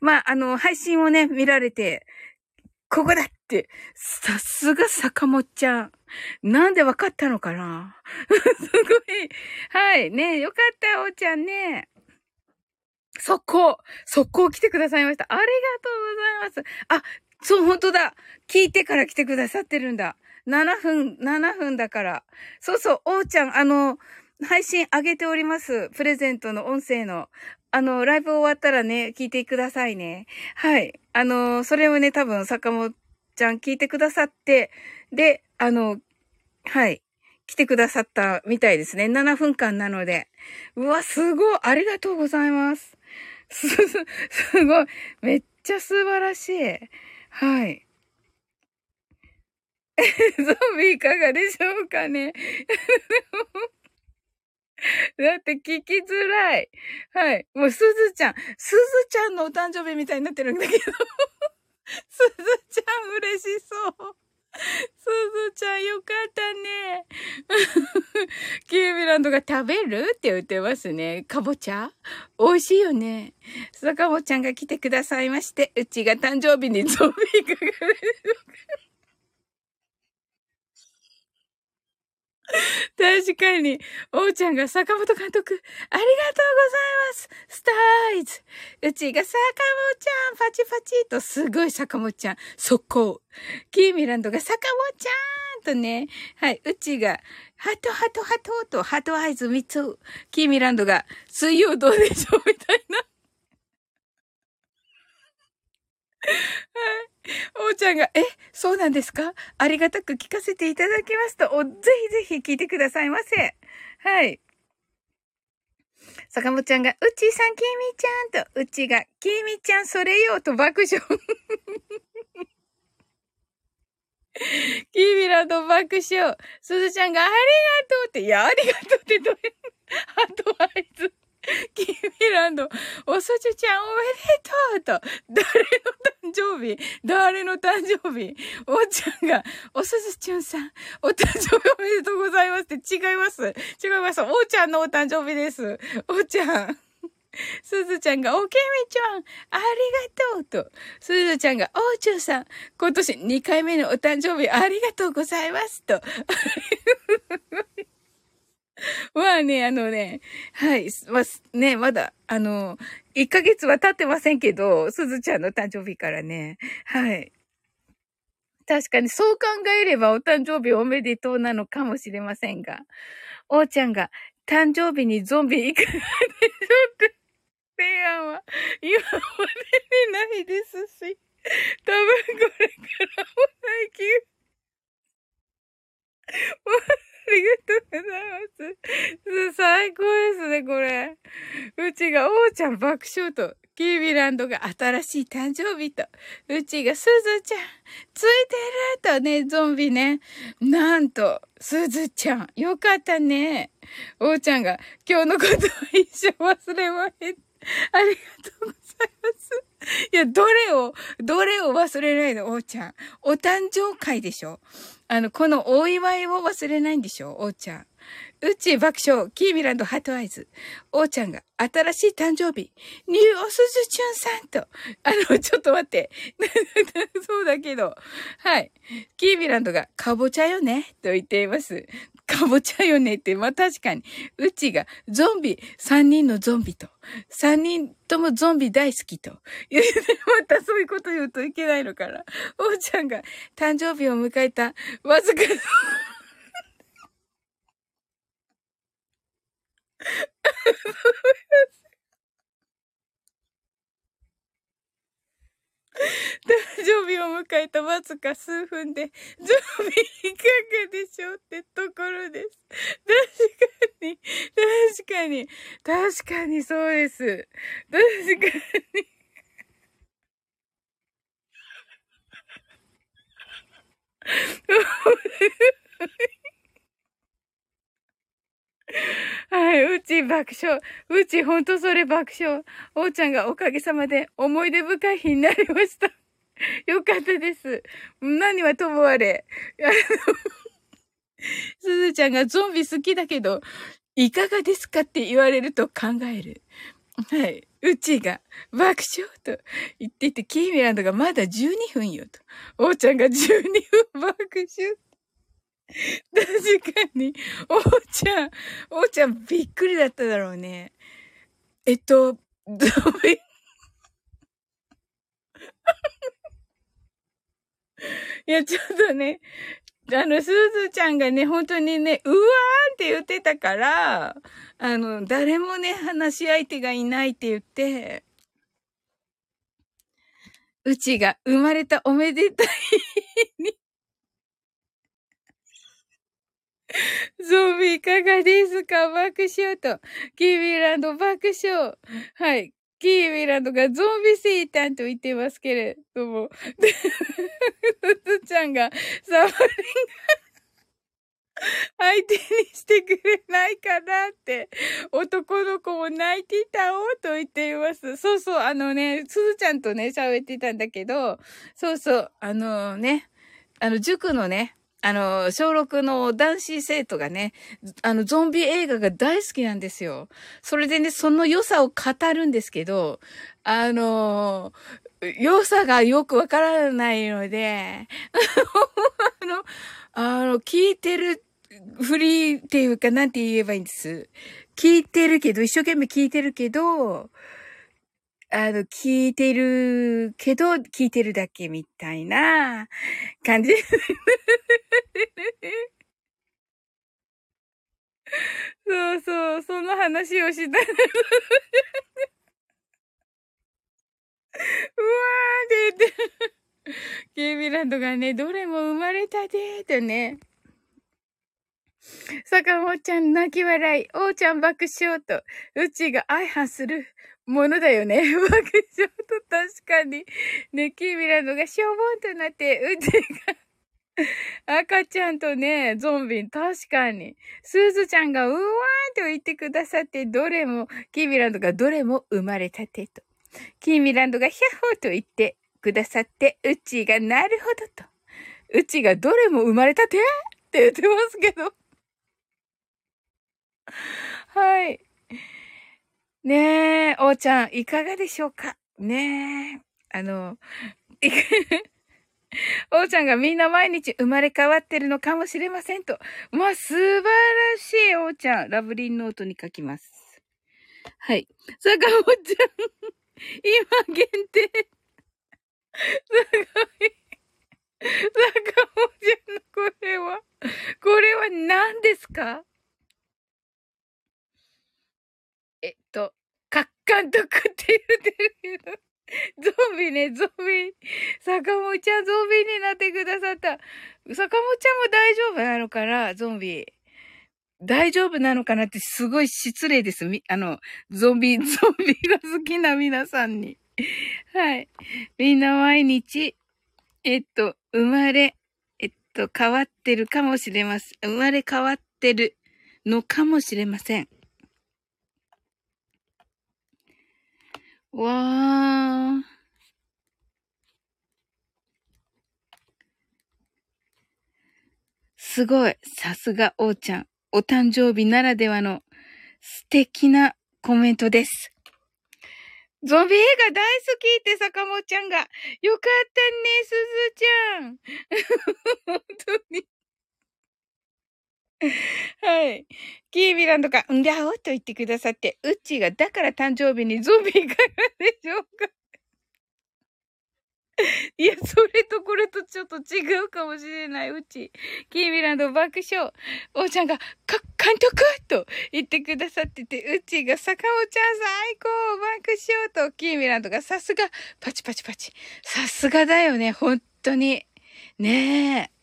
まあ、あの、配信をね、見られて、ここだって、さすが坂本ちゃん。なんでわかったのかな？すごい。はい。ねよかった、おーちゃんね。速攻速攻来てくださいました。ありがとうございます。あ、そう、本当だ。聞いてから来てくださってるんだ。7分、7分だから。そうそう、おーちゃん、あの、配信上げております。プレゼントの音声の。あの、ライブ終わったらね、聞いてくださいね。はい。あの、それをね、多分、坂本ちゃん聞いてくださって、で、あの、はい。来てくださったみたいですね。7分間なので。うわ、すごい。ありがとうございます。す、すごい。めっちゃ素晴らしい。はい。ゾンビいかがでしょうかね。だって聞きづらい。はい。もうすずちゃん、すずちゃんのお誕生日みたいになってるんだけど。すずちゃん嬉しそう。すずちゃんよかったね。キーミランドが食べるって言ってますね。かぼちゃ？美味しいよね。さかぼちゃんが来てくださいまして、うちが誕生日にゾンビが来るょうか。確かに。おうちゃんが坂本監督、ありがとうございます。スターイズ。うちが坂本ちゃん、パチパチと、すごい坂本ちゃん、速攻。キーミランドが坂本ちゃんとね、はい、うちが、ハトハトハトと、ハトアイズ3つ。キーミランドが、水曜どうでしょうみたいな。はい。おうちゃんが、え、そうなんですか？ありがたく聞かせていただきますと、ぜひぜひ聞いてくださいませ。はい。坂本ちゃんが、うちさん、きみちゃんと、うちが、きみちゃん、それよと爆笑。キービラと爆笑。すずちゃんが、ありがとうって、いや、ありがとうってどういう、あとあいつ。キーミランド、おそちゅちゃんおめでとうと、誰の誕生日誰の誕生日おちゃんが、おすずちゅんさん、お誕生日おめでとうございますって違います。違います。おーちゃんのお誕生日です。おーちゃん。すずちゃんが、おけみちゃん、ありがとうと。すずちゃんが、おうちゅうさん、今年2回目のお誕生日ありがとうございますと。まあね、あのね、はい、まあ、ね、まだ、あの、1ヶ月は経ってませんけど、すずちゃんの誕生日からね、はい。確かにそう考えればお誕生日おめでとうなのかもしれませんが、おーちゃんが誕生日にゾンビいかがでしょって提案は今までにないですし、多分これからも最近、あありがとうございます。最高ですね、これ。うちが、おーちゃん爆笑と、キービランドが新しい誕生日と、うちがすずちゃん、ついてるとね、ゾンビね。なんと、すずちゃん、よかったね。おーちゃんが、今日のことは一生忘れません。ありがとうございます。いや、どれを、どれを忘れないの、おーちゃん。お誕生会でしょ？あの、このお祝いを忘れないんでしょ？おーちゃん。うち爆笑、キーミランドハートアイズ。おーちゃんが新しい誕生日、ニューおすずちゅんさんと。あの、ちょっと待って。そうだけど。はい。キーミランドがかぼちゃよね？と言っています。かぼちゃよねって、まあ確かに。うちがゾンビ、三人のゾンビと、三人ともゾンビ大好きと。言うてまたそういうこと言うといけないのかな。おうちゃんが誕生日を迎えた、わずか 誕生日を迎えたわずか数分で、準備いかがでしょうってところです。確かに、確かに、確かにそうです。確かに。はい、うち爆笑。うちほんとそれ爆笑。おーちゃんがおかげさまで思い出深い日になりました。よかったです。何はともあれ。すずちゃんがゾンビ好きだけど、いかがですかって言われると考える。はい。うちが爆笑と言っていて、キーミランドがまだ12分よと。おーちゃんが12分爆笑。確かに、おーちゃん、おーちゃんびっくりだっただろうね。えっと、どういいや、ちょっとね、あの、すずちゃんがね、本当にね、うわーんって言ってたから、あの、誰もね、話し相手がいないって言って、うちが生まれたおめでたいに ゾンビいかがですか爆笑と。キービーランド爆笑。はい。キービーランドがゾンビ生誕と言ってますけれども。で、ふつちゃんがサバリンが相手にしてくれないかなって、男の子も泣いてたおうと言っています。そうそう、あのね、すずちゃんとね、喋ってたんだけど、そうそう、あのね、あの、塾のね、あの、小6の男子生徒がね、あの、ゾンビ映画が大好きなんですよ。それでね、その良さを語るんですけど、あの、良さがよくわからないので、あの、あの、聞いてるフリーっていうか、なんて言えばいいんです？聞いてるけど、一生懸命聞いてるけど、あの、聞いてるけど、聞いてるだけみたいな感じ。そうそう、その話をした。うわーって言って。ケイビランドがね、どれも生まれたでーとね。坂本ちゃん泣き笑い、おうちゃん爆笑と、うちが相反するものだよね。爆笑と確かに。ね、キーミランドがしょぼんとなって、うちが赤ちゃんとね、ゾンビ、確かに。スーズちゃんがうわーと言ってくださって、どれも、キーミランドがどれも生まれたてと。キーミランドがヒャッホーと言ってくださって、うちがなるほどと。うちがどれも生まれたてって言ってますけど。はい。ねえ、おーちゃん、いかがでしょうか？ねえ。あの、おーちゃんがみんな毎日生まれ変わってるのかもしれませんと。まあ、素晴らしい、おーちゃん。ラブリンノートに書きます。はい。坂本ちゃん、今限定。すごい。坂本ちゃんのこれは、これは何ですかえっと、か監督って言ってるけど、ゾンビね、ゾンビ。坂本ちゃんゾンビになってくださった。坂本ちゃんも大丈夫なのかな？ゾンビ。大丈夫なのかなってすごい失礼です。あの、ゾンビ、ゾンビが好きな皆さんに。はい。みんな毎日、えっと、生まれ、えっと、変わってるかもしれません。生まれ変わってるのかもしれません。わー。すごい。さすが、おーちゃん。お誕生日ならではの素敵なコメントです。ゾンビ映画大好きって坂本ちゃんが。よかったね、すずちゃん。本当に。はい。キービランドが、んぎゃおと言ってくださって、ウッチーが、だから誕生日にゾンビいかがでしょうか？いや、それとこれとちょっと違うかもしれない。うち、キーミランド爆笑。おーちゃんが、か、監督？と言ってくださってて、うちが、坂尾ちゃん最高爆笑と、キーミランドが、さすが、パチパチパチ。さすがだよね、本当に。ねえ。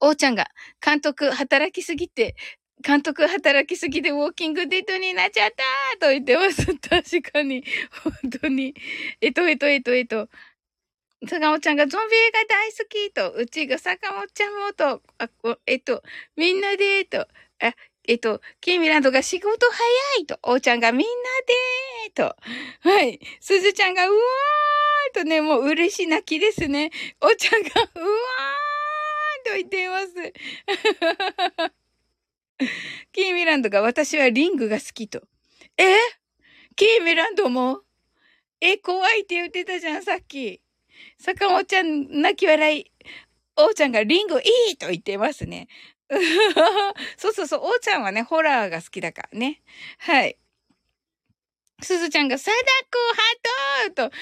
おーちゃんが、監督働きすぎて、監督働きすぎてウォーキングデートになっちゃったと言ってます。確かに。本当に。えっと、えっと、えっと、えっと。坂本ちゃんがゾンビ映画大好きと、うちが坂本ちゃんもと、あ、えっと、みんなで、と、あ、えっと、キーミランドが仕事早いと、おーちゃんがみんなでと、はい。すずちゃんがうわーとね、もう嬉し泣きですね。おーちゃんがうわーと言っています。キーミランドが私はリングが好きと。え？キーミランドも？え、怖いって言ってたじゃん、さっき。坂本ちゃん泣き笑い。おうちゃんがリングいいと言ってますね。そうそうそう、おうちゃんはね、ホラーが好きだからね。はい。すずちゃんが、貞子ハートと、ハート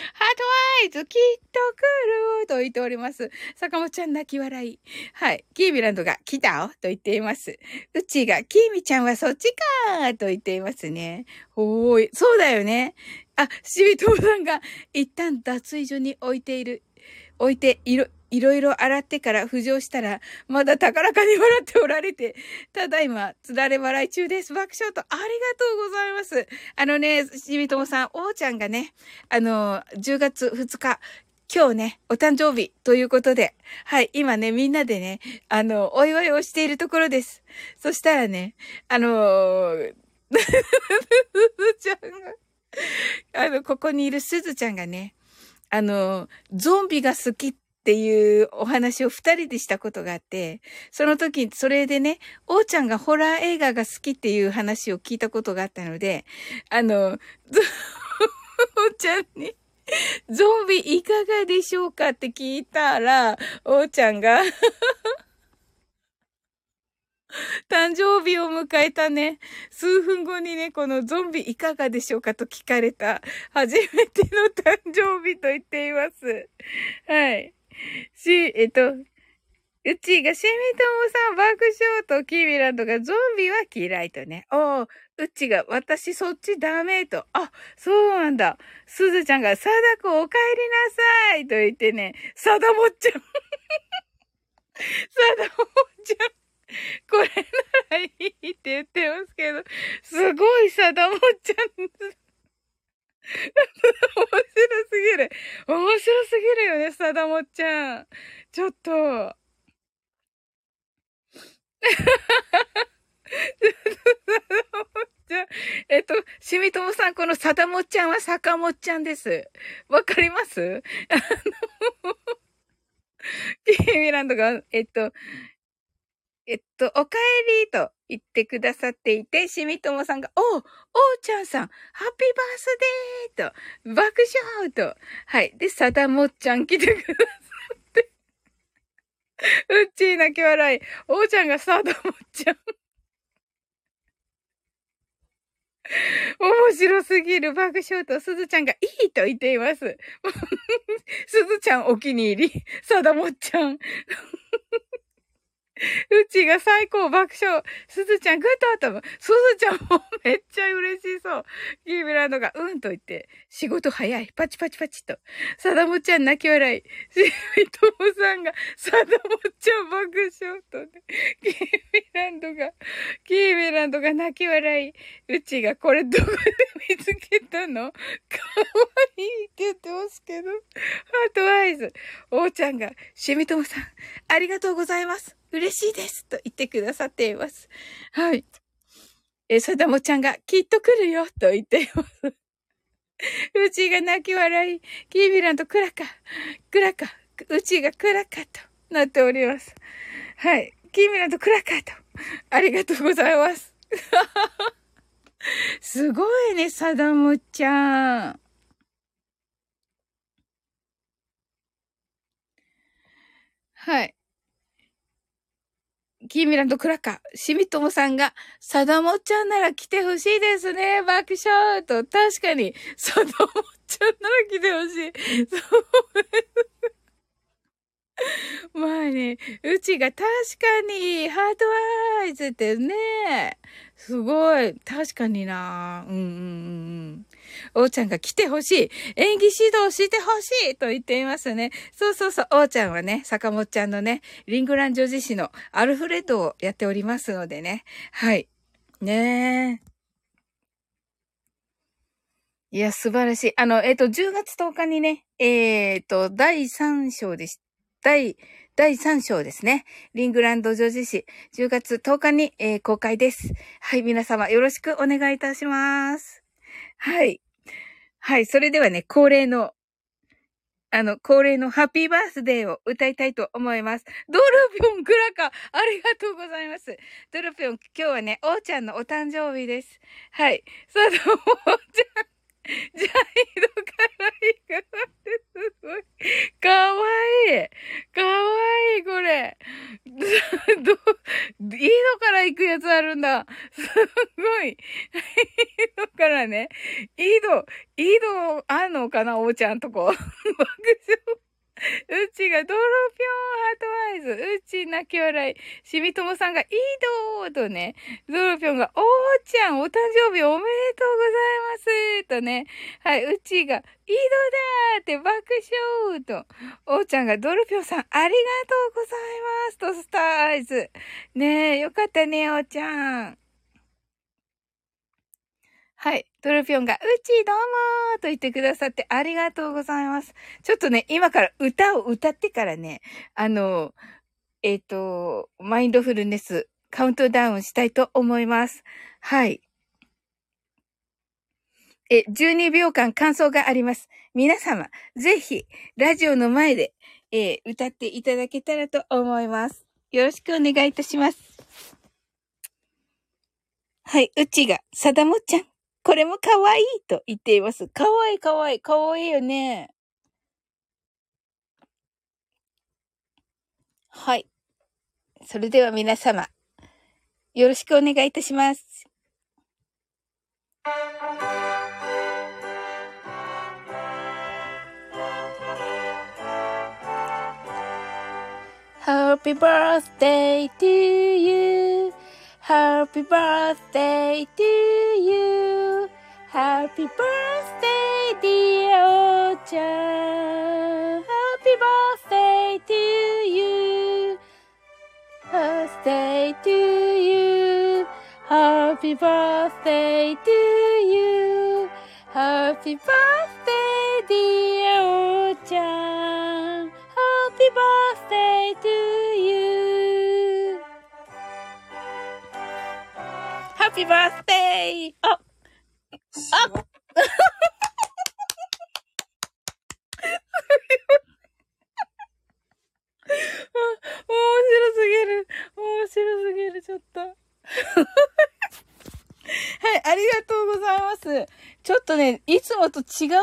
アイズきっと来ると言っております。坂本ちゃん泣き笑い。はい。キーミランドが来たと言っています。うちが、キーミちゃんはそっちかと言っていますね。おーい。そうだよね。あ、しびともさんが、一旦脱衣所に置いている、置いている、いろいろ洗ってから浮上したら、まだ高らかに笑っておられて、ただいま、つだれ笑い中です。爆笑と、ありがとうございます。あのね、しみともさん、おーちゃんがね、あの、10月2日、今日ね、お誕生日ということで、はい、今ね、みんなでね、あの、お祝いをしているところです。そしたらね、あのー、すずちゃんが、あの、ここにいるすずちゃんがね、あの、ゾンビが好きってっていうお話を二人でしたことがあって、その時、それでね、おーちゃんがホラー映画が好きっていう話を聞いたことがあったので、あの、おーちゃんに、ゾンビいかがでしょうかって聞いたら、おーちゃんが誕生日を迎えたね、数分後にね、このゾンビいかがでしょうかと聞かれた、初めての誕生日と言っています。はい。し、えっと、うちがシミトモさん爆笑とキーミランドがゾンビは嫌いとね。おう、うちが私そっちダメと。あ、そうなんだ。すずちゃんが貞子お帰りなさいと言ってね、さだもっちゃん。さだもっちゃん。これならいいって言ってますけど、すごいさだもっちゃん。面白すぎる。面白すぎるよね、さだもちゃん。ちょっと。えっと、しみともさん、このさだもちゃんはさかもちゃんです。わかります？あの、キーミランドが、えっと、えっと、お帰りと言ってくださっていて、しみともさんが、おう、おうちゃんさん、ハッピーバースデーと、爆笑と、はい。で、さだもっちゃん来てくださって。うっちー泣き笑い。おうちゃんがさだもっちゃん。面白すぎる爆笑とすずちゃんがいいと言っています。すずちゃんお気に入り。さだもっちゃん。うちが最高爆笑。すずちゃんグッドと。すずちゃんもめっちゃ嬉しそう。キーブランドがうんと言って、仕事早い。パチパチパチと。サダモちゃん泣き笑い。しみともさんが、サダモちゃん爆笑とね。キーブランドが、キーブランドが泣き笑い。うちがこれどこで見つけたの？かわいいって言ってますけど。 heart eyes。おーちゃんが、しみともさん、ありがとうございます。嬉しいですと言ってくださっています。はい。え、さだもちゃんが、きっと来るよと言っています。うちが泣き笑い、キービランとクラカ、クラカ、うちがクラカとなっております。はい。キービランとクラカと、ありがとうございます。すごいね、サダムちゃん。はい。キーミランドクラッカー、シミトモさんが、サダモちゃんなら来てほしいですね、爆笑と。確かに、サダモちゃんなら来てほしい。そうです。まあね、うちが確かに、ハートアイズってね、すごい、確かになうんうんうんうん。おーちゃんが来てほしい。演技指導してほしいと言っていますね。そうそうそう。おーちゃんはね、坂本ちゃんのね、リングラン女子誌のアルフレッドをやっておりますのでね。はい。ねえ。いや、素晴らしい。あの、えっ、ー、と、10月10日にね、えっ、ー、と、第3章でし、第、第3章ですね。リングランド女子誌、10月10日に、えー、公開です。はい、皆様よろしくお願いいたします。はい。はい、それではね、恒例の、あの、恒例のハッピーバースデーを歌いたいと思います。ドルピョンクラカありがとうございます。ドルピョン、今日はね、おーちゃんのお誕生日です。はい。さあ、どうも、おーちゃん。ジャイドからいくってすごい。かわいい。かわいい、これ。ど、井戸から行くやつあるんだ。すごい。井戸からね。井戸、井戸あんのかなおーちゃんとこ。爆笑。うちがドロピョンハートアイズ。うち泣き笑い。しみともさんがいいどーとね。ドロピョンがおーちゃんお誕生日おめでとうございますとね。はい。うちがいいどだーって爆笑と。おーちゃんがドロピョンさんありがとうございますとスターアイズ。ねえ、よかったね、おーちゃん。はい。トルピョンが、うちどうもーと言ってくださってありがとうございます。ちょっとね、今から歌を歌ってからね、あの、えっ、ー、と、マインドフルネスカウントダウンしたいと思います。はい。え、12秒間感想があります。皆様、ぜひ、ラジオの前で、えー、歌っていただけたらと思います。よろしくお願いいたします。はい、うちが、さだもちゃん。これも可愛いと言っています。可愛い可愛い可愛いよね。はい。それでは皆様、よろしくお願いいたします。Happy birthday to you. Happy birthday to you. Happy birthday, dear Ocha. Happy birthday to you. Birthday to you. Happy birthday to you. Happy birthday, dear Ocha. Happy birthday to you. Happy birthday! あ、あ面白すぎる。面白すぎる、ちょっと。はい、ありがとうございます。ちょっとね、いつもと違う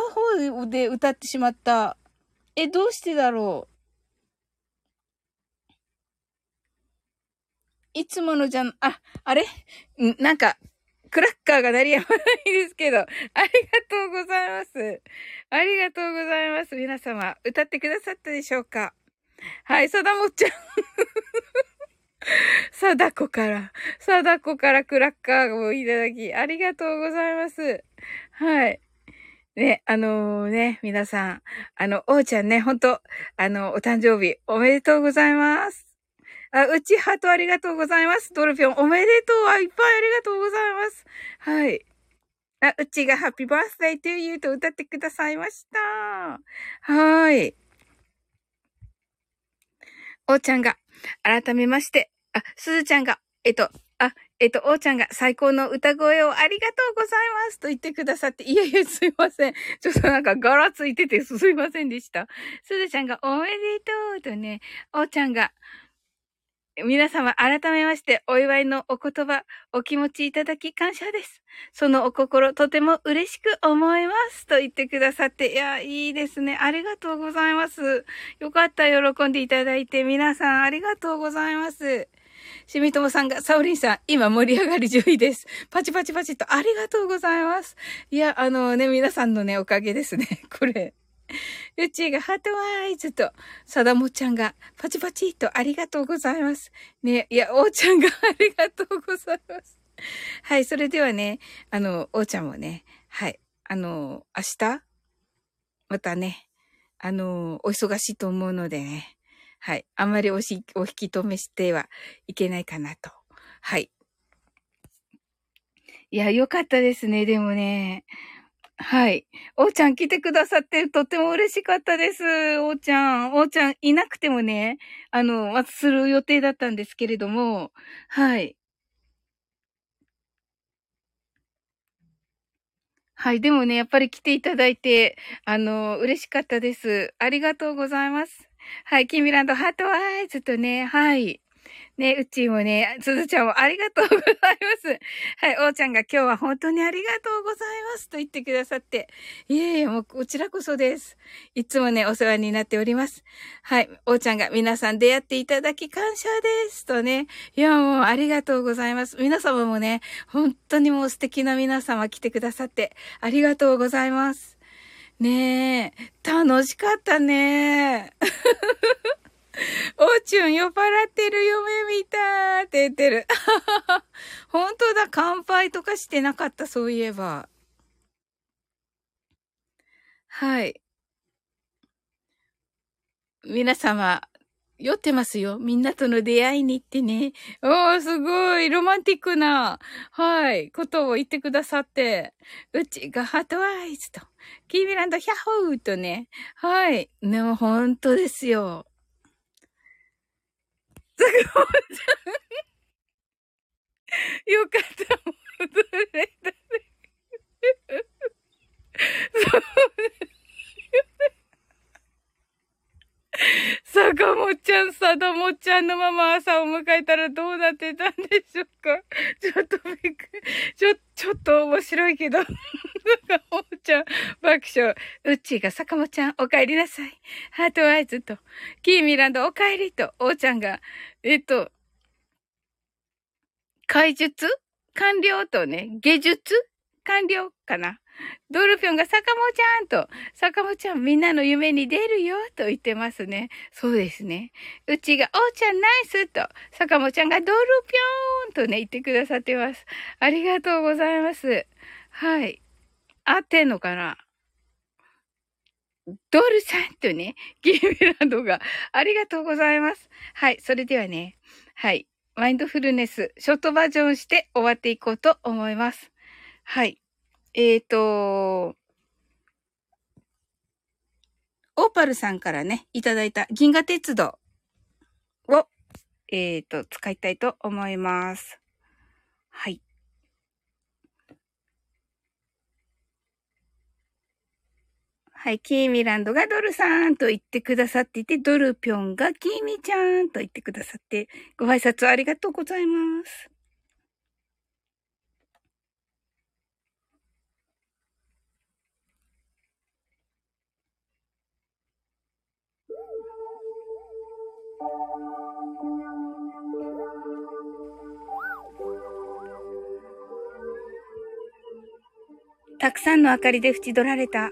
方で歌ってしまった。え、どうしてだろういつものじゃん、あ、あれ？なんか、クラッカーが鳴りやまないですけど、ありがとうございます。ありがとうございます。皆様、歌ってくださったでしょうか？はい、さだもっちゃん。さだこから、さだこからクラッカーをいただき、ありがとうございます。はい。ね、あのー、ね、皆さん、あの、おうちゃんね、ほんと、あの、お誕生日おめでとうございます。あ、うちハートありがとうございます。ドルピョンおめでとういっぱいありがとうございます。はい。あ、うちがハッピーバースデートゥーユーと歌ってくださいました。はい。おーちゃんが、改めまして、あ、すずちゃんが、えっと、あ、えっと、おーちゃんが最高の歌声をありがとうございますと言ってくださって、いやいや、すいません。ちょっとなんかガラついててすいませんでした。すずちゃんがおめでとうとね、おーちゃんが、皆様、改めまして、お祝いのお言葉、お気持ちいただき感謝です。そのお心、とても嬉しく思います。と言ってくださって、いや、いいですね。ありがとうございます。よかった、喜んでいただいて、皆さん、ありがとうございます。しみともさんが、サオリンさん、今盛り上がり10位です。パチパチパチと、ありがとうございます。いや、あのね、皆さんのね、おかげですね。これ。うちがハートワイズと、さだもちゃんがパチパチとありがとうございます。ね、いや、おーちゃんがありがとうございます。はい、それではね、あの、おーちゃんもね、はい、あの、明日？またね、あの、お忙しいと思うのでね、はい、あんまりおし、お引き止めしてはいけないかなと。はい。いや、よかったですね、でもね。はい。おーちゃん来てくださってとっても嬉しかったです。おーちゃん。おーちゃんいなくてもね、あの、する予定だったんですけれども、はい。はい。でもね、やっぱり来ていただいて、あの、嬉しかったです。ありがとうございます。はい。キミランドハートアイズとね、はい。ね、うちもね、すずちゃんもありがとうございます。はい、おーちゃんが今日は本当にありがとうございますと言ってくださって。いえいえ、もうこちらこそです。いつもね、お世話になっております。はい、おーちゃんが皆さん出会っていただき感謝です。とね。いや、もうありがとうございます。皆様もね、本当にもう素敵な皆様来てくださってありがとうございます。ねえ、楽しかったね。おーちゅん酔っ払ってる嫁見たって言ってる。本当だ、乾杯とかしてなかった、そういえば。はい。皆様、酔ってますよ。みんなとの出会いに行ってね。おー、すごい、ロマンティックな、はい、ことを言ってくださって。うちがハトワイズと、キーミランドヒャホーとね。はい。でも本当ですよ。すごい。よかった。戻れた。ね。そう坂本ちゃん、さだもちゃんのまま朝を迎えた。らどうなってた。んでしょうかちょっとびっくり、ちょ、ちょっと面白いけど。坂本ちゃん、爆笑。うっちーが坂本ちゃん、お帰りなさい。ハートアイズと、キーミランド、お帰りと、おーちゃんが、えっと、怪術？完了とね、下術？完了かな？ドルピョンが坂本ちゃんと、坂本ちゃんみんなの夢に出るよと言ってますね。そうですね。うちが、おーちゃんナイスと、坂本ちゃんがドルピョーンとね、言ってくださってます。ありがとうございます。はい。合ってんのかな？ドルさんとね、ギーメランドが、ありがとうございます。はい。それではね、はい。マインドフルネス、ショートバージョンして終わっていこうと思います。はい。え、ー、と、オーパルさんからね、いただいた銀河鉄道を、えっ、ー、と、使いたいと思います。はい。はい、キーミランドがドルさんと言ってくださっていて、ドルピョンがキーミちゃんと言ってくださって、ご挨拶ありがとうございます。たくさんの明かりで縁取られた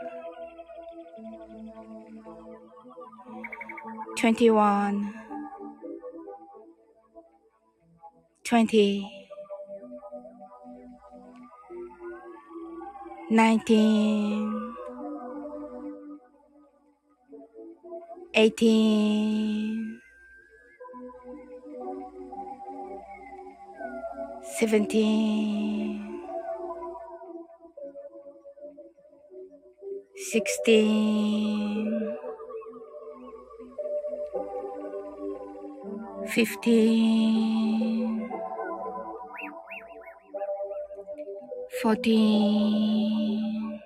21 20 19 18 17 16 15 14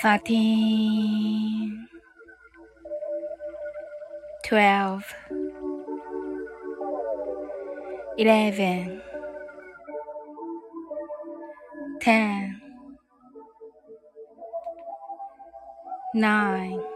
13 12 11 10 9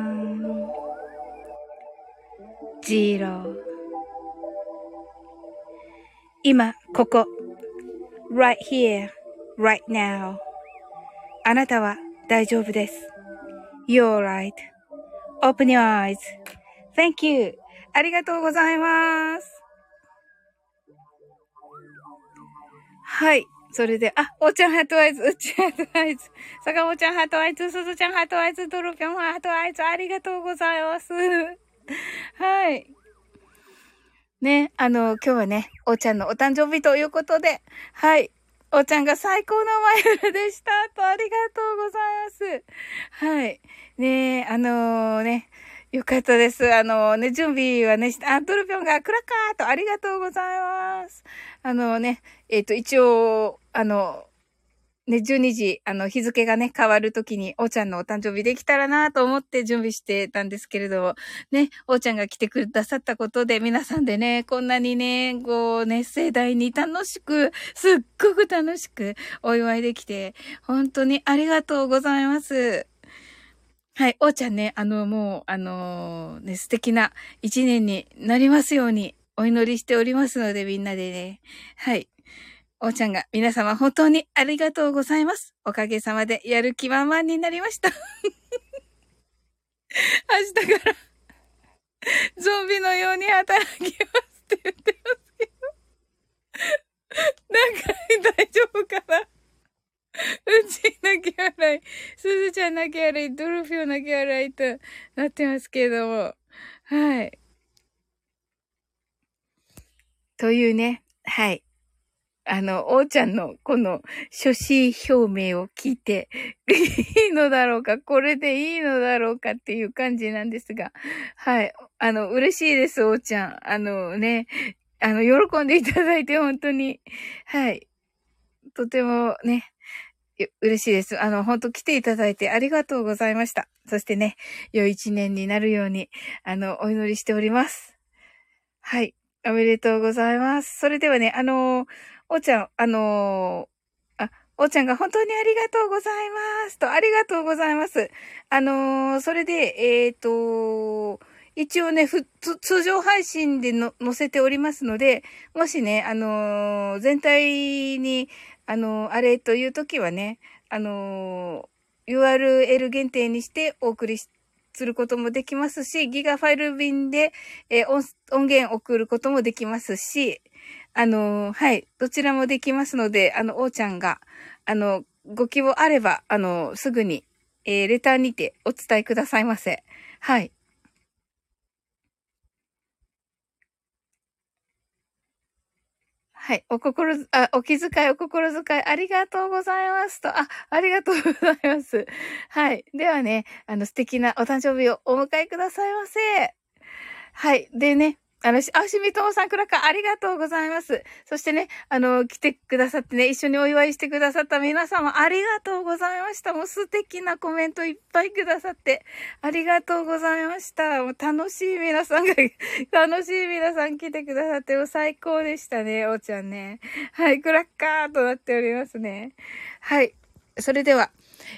0今、ここ。right here, right now. あなたは大丈夫です。You're right.Open your eyes.Thank you. ありがとうございます。はい。それで、あ、おーちゃん heart eyes、うち heart eyes、坂本ちゃん heart eyes、すずちゃん heart eyes、ドルピョン heart eyes、ありがとうございます。はい。ね、あの、今日はね、おーちゃんのお誕生日ということで、はい。おーちゃんが最高のマイルでした。と、ありがとうございます。はい。ねあのー、ね、よかったです。あのね、準備はね、あ、ドルピョンがクラッカーとありがとうございます。あのね、えっ、ー、と、一応、あの、ね、12時、あの、日付がね、変わるときに、おーちゃんのお誕生日できたらなと思って準備してたんですけれども、ね、おーちゃんが来てくださったことで、皆さんでね、こんなにね、こう、ね、盛大に楽しく、すっごく楽しくお祝いできて、本当にありがとうございます。はい、おーちゃんね、あの、もう、あのー、ね、素敵な一年になりますようにお祈りしておりますので、みんなでね。はい。おーちゃんが皆様本当にありがとうございます。おかげさまでやる気満々になりました。明日からゾンビのように働きますって言ってますけど。なんか大丈夫かなうち泣き笑い、すずちゃん泣き笑い、ドルフィオ泣き笑いとなってますけれども。はい。というね、はい。あの、おーちゃんのこの初心表明を聞いて、いいのだろうかこれでいいのだろうかっていう感じなんですが、はい。あの、嬉しいです、おーちゃん。あのね、あの、喜んでいただいて本当に、はい。とてもね、嬉しいです。あの、本当来ていただいてありがとうございました。そしてね、良い一年になるように、あの、お祈りしております。はい。おめでとうございます。それではね、あの、おーちゃん、あのあ、おーちゃんが本当にありがとうございますと、ありがとうございます。あのそれで、えっ、ー、と一応ね、ふ、通常配信での載せておりますので、もしね、あの、全体に、あの、あれという時はね、あの、URL 限定にしてお送りすることもできますし、ギガファイル便で、え音音源送ることもできますし、あのはい、どちらもできますので、あの、おーちゃんが、あの、ご希望あれば、あの、すぐに、えレターにてお伝えくださいませ。はい。はい。お心、あ、お気遣い、お心遣い、ありがとうございますと。あ、ありがとうございます。はい。ではね、あの、素敵なお誕生日をお迎えくださいませ。はい。でね、あの、あ、しみともさん、クラッカー、ありがとうございます。そしてね、あの、来てくださってね、一緒にお祝いしてくださった皆様、ありがとうございました。もう素敵なコメントいっぱいくださって、ありがとうございました。もう楽しい皆さんが、楽しい皆さん来てくださって、もう最高でしたね、おーちゃんね。はい、クラッカーとなっておりますね。はい。それでは、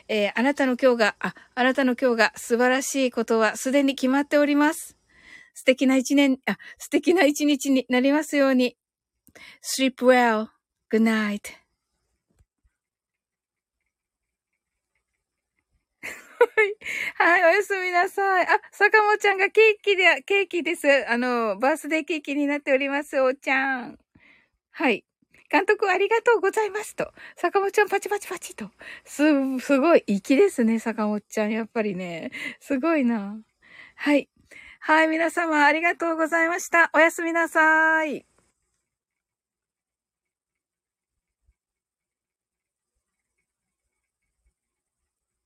えー、あなたの今日が、あ、あなたの今日が素晴らしいことはすでに決まっております。素敵な一年、あ、素敵な一日になりますように。sleep well. good night. はい、おやすみなさい。あ、坂本ちゃんがケーキで、ケーキです。あの、バースデーケーキになっております、おーちゃん。はい。監督ありがとうございますと。坂本ちゃんパチパチパチと。す、すごい粋ですね、坂本ちゃん。やっぱりね。すごいな。はい。はい、皆様ありがとうございました。おやすみなさい。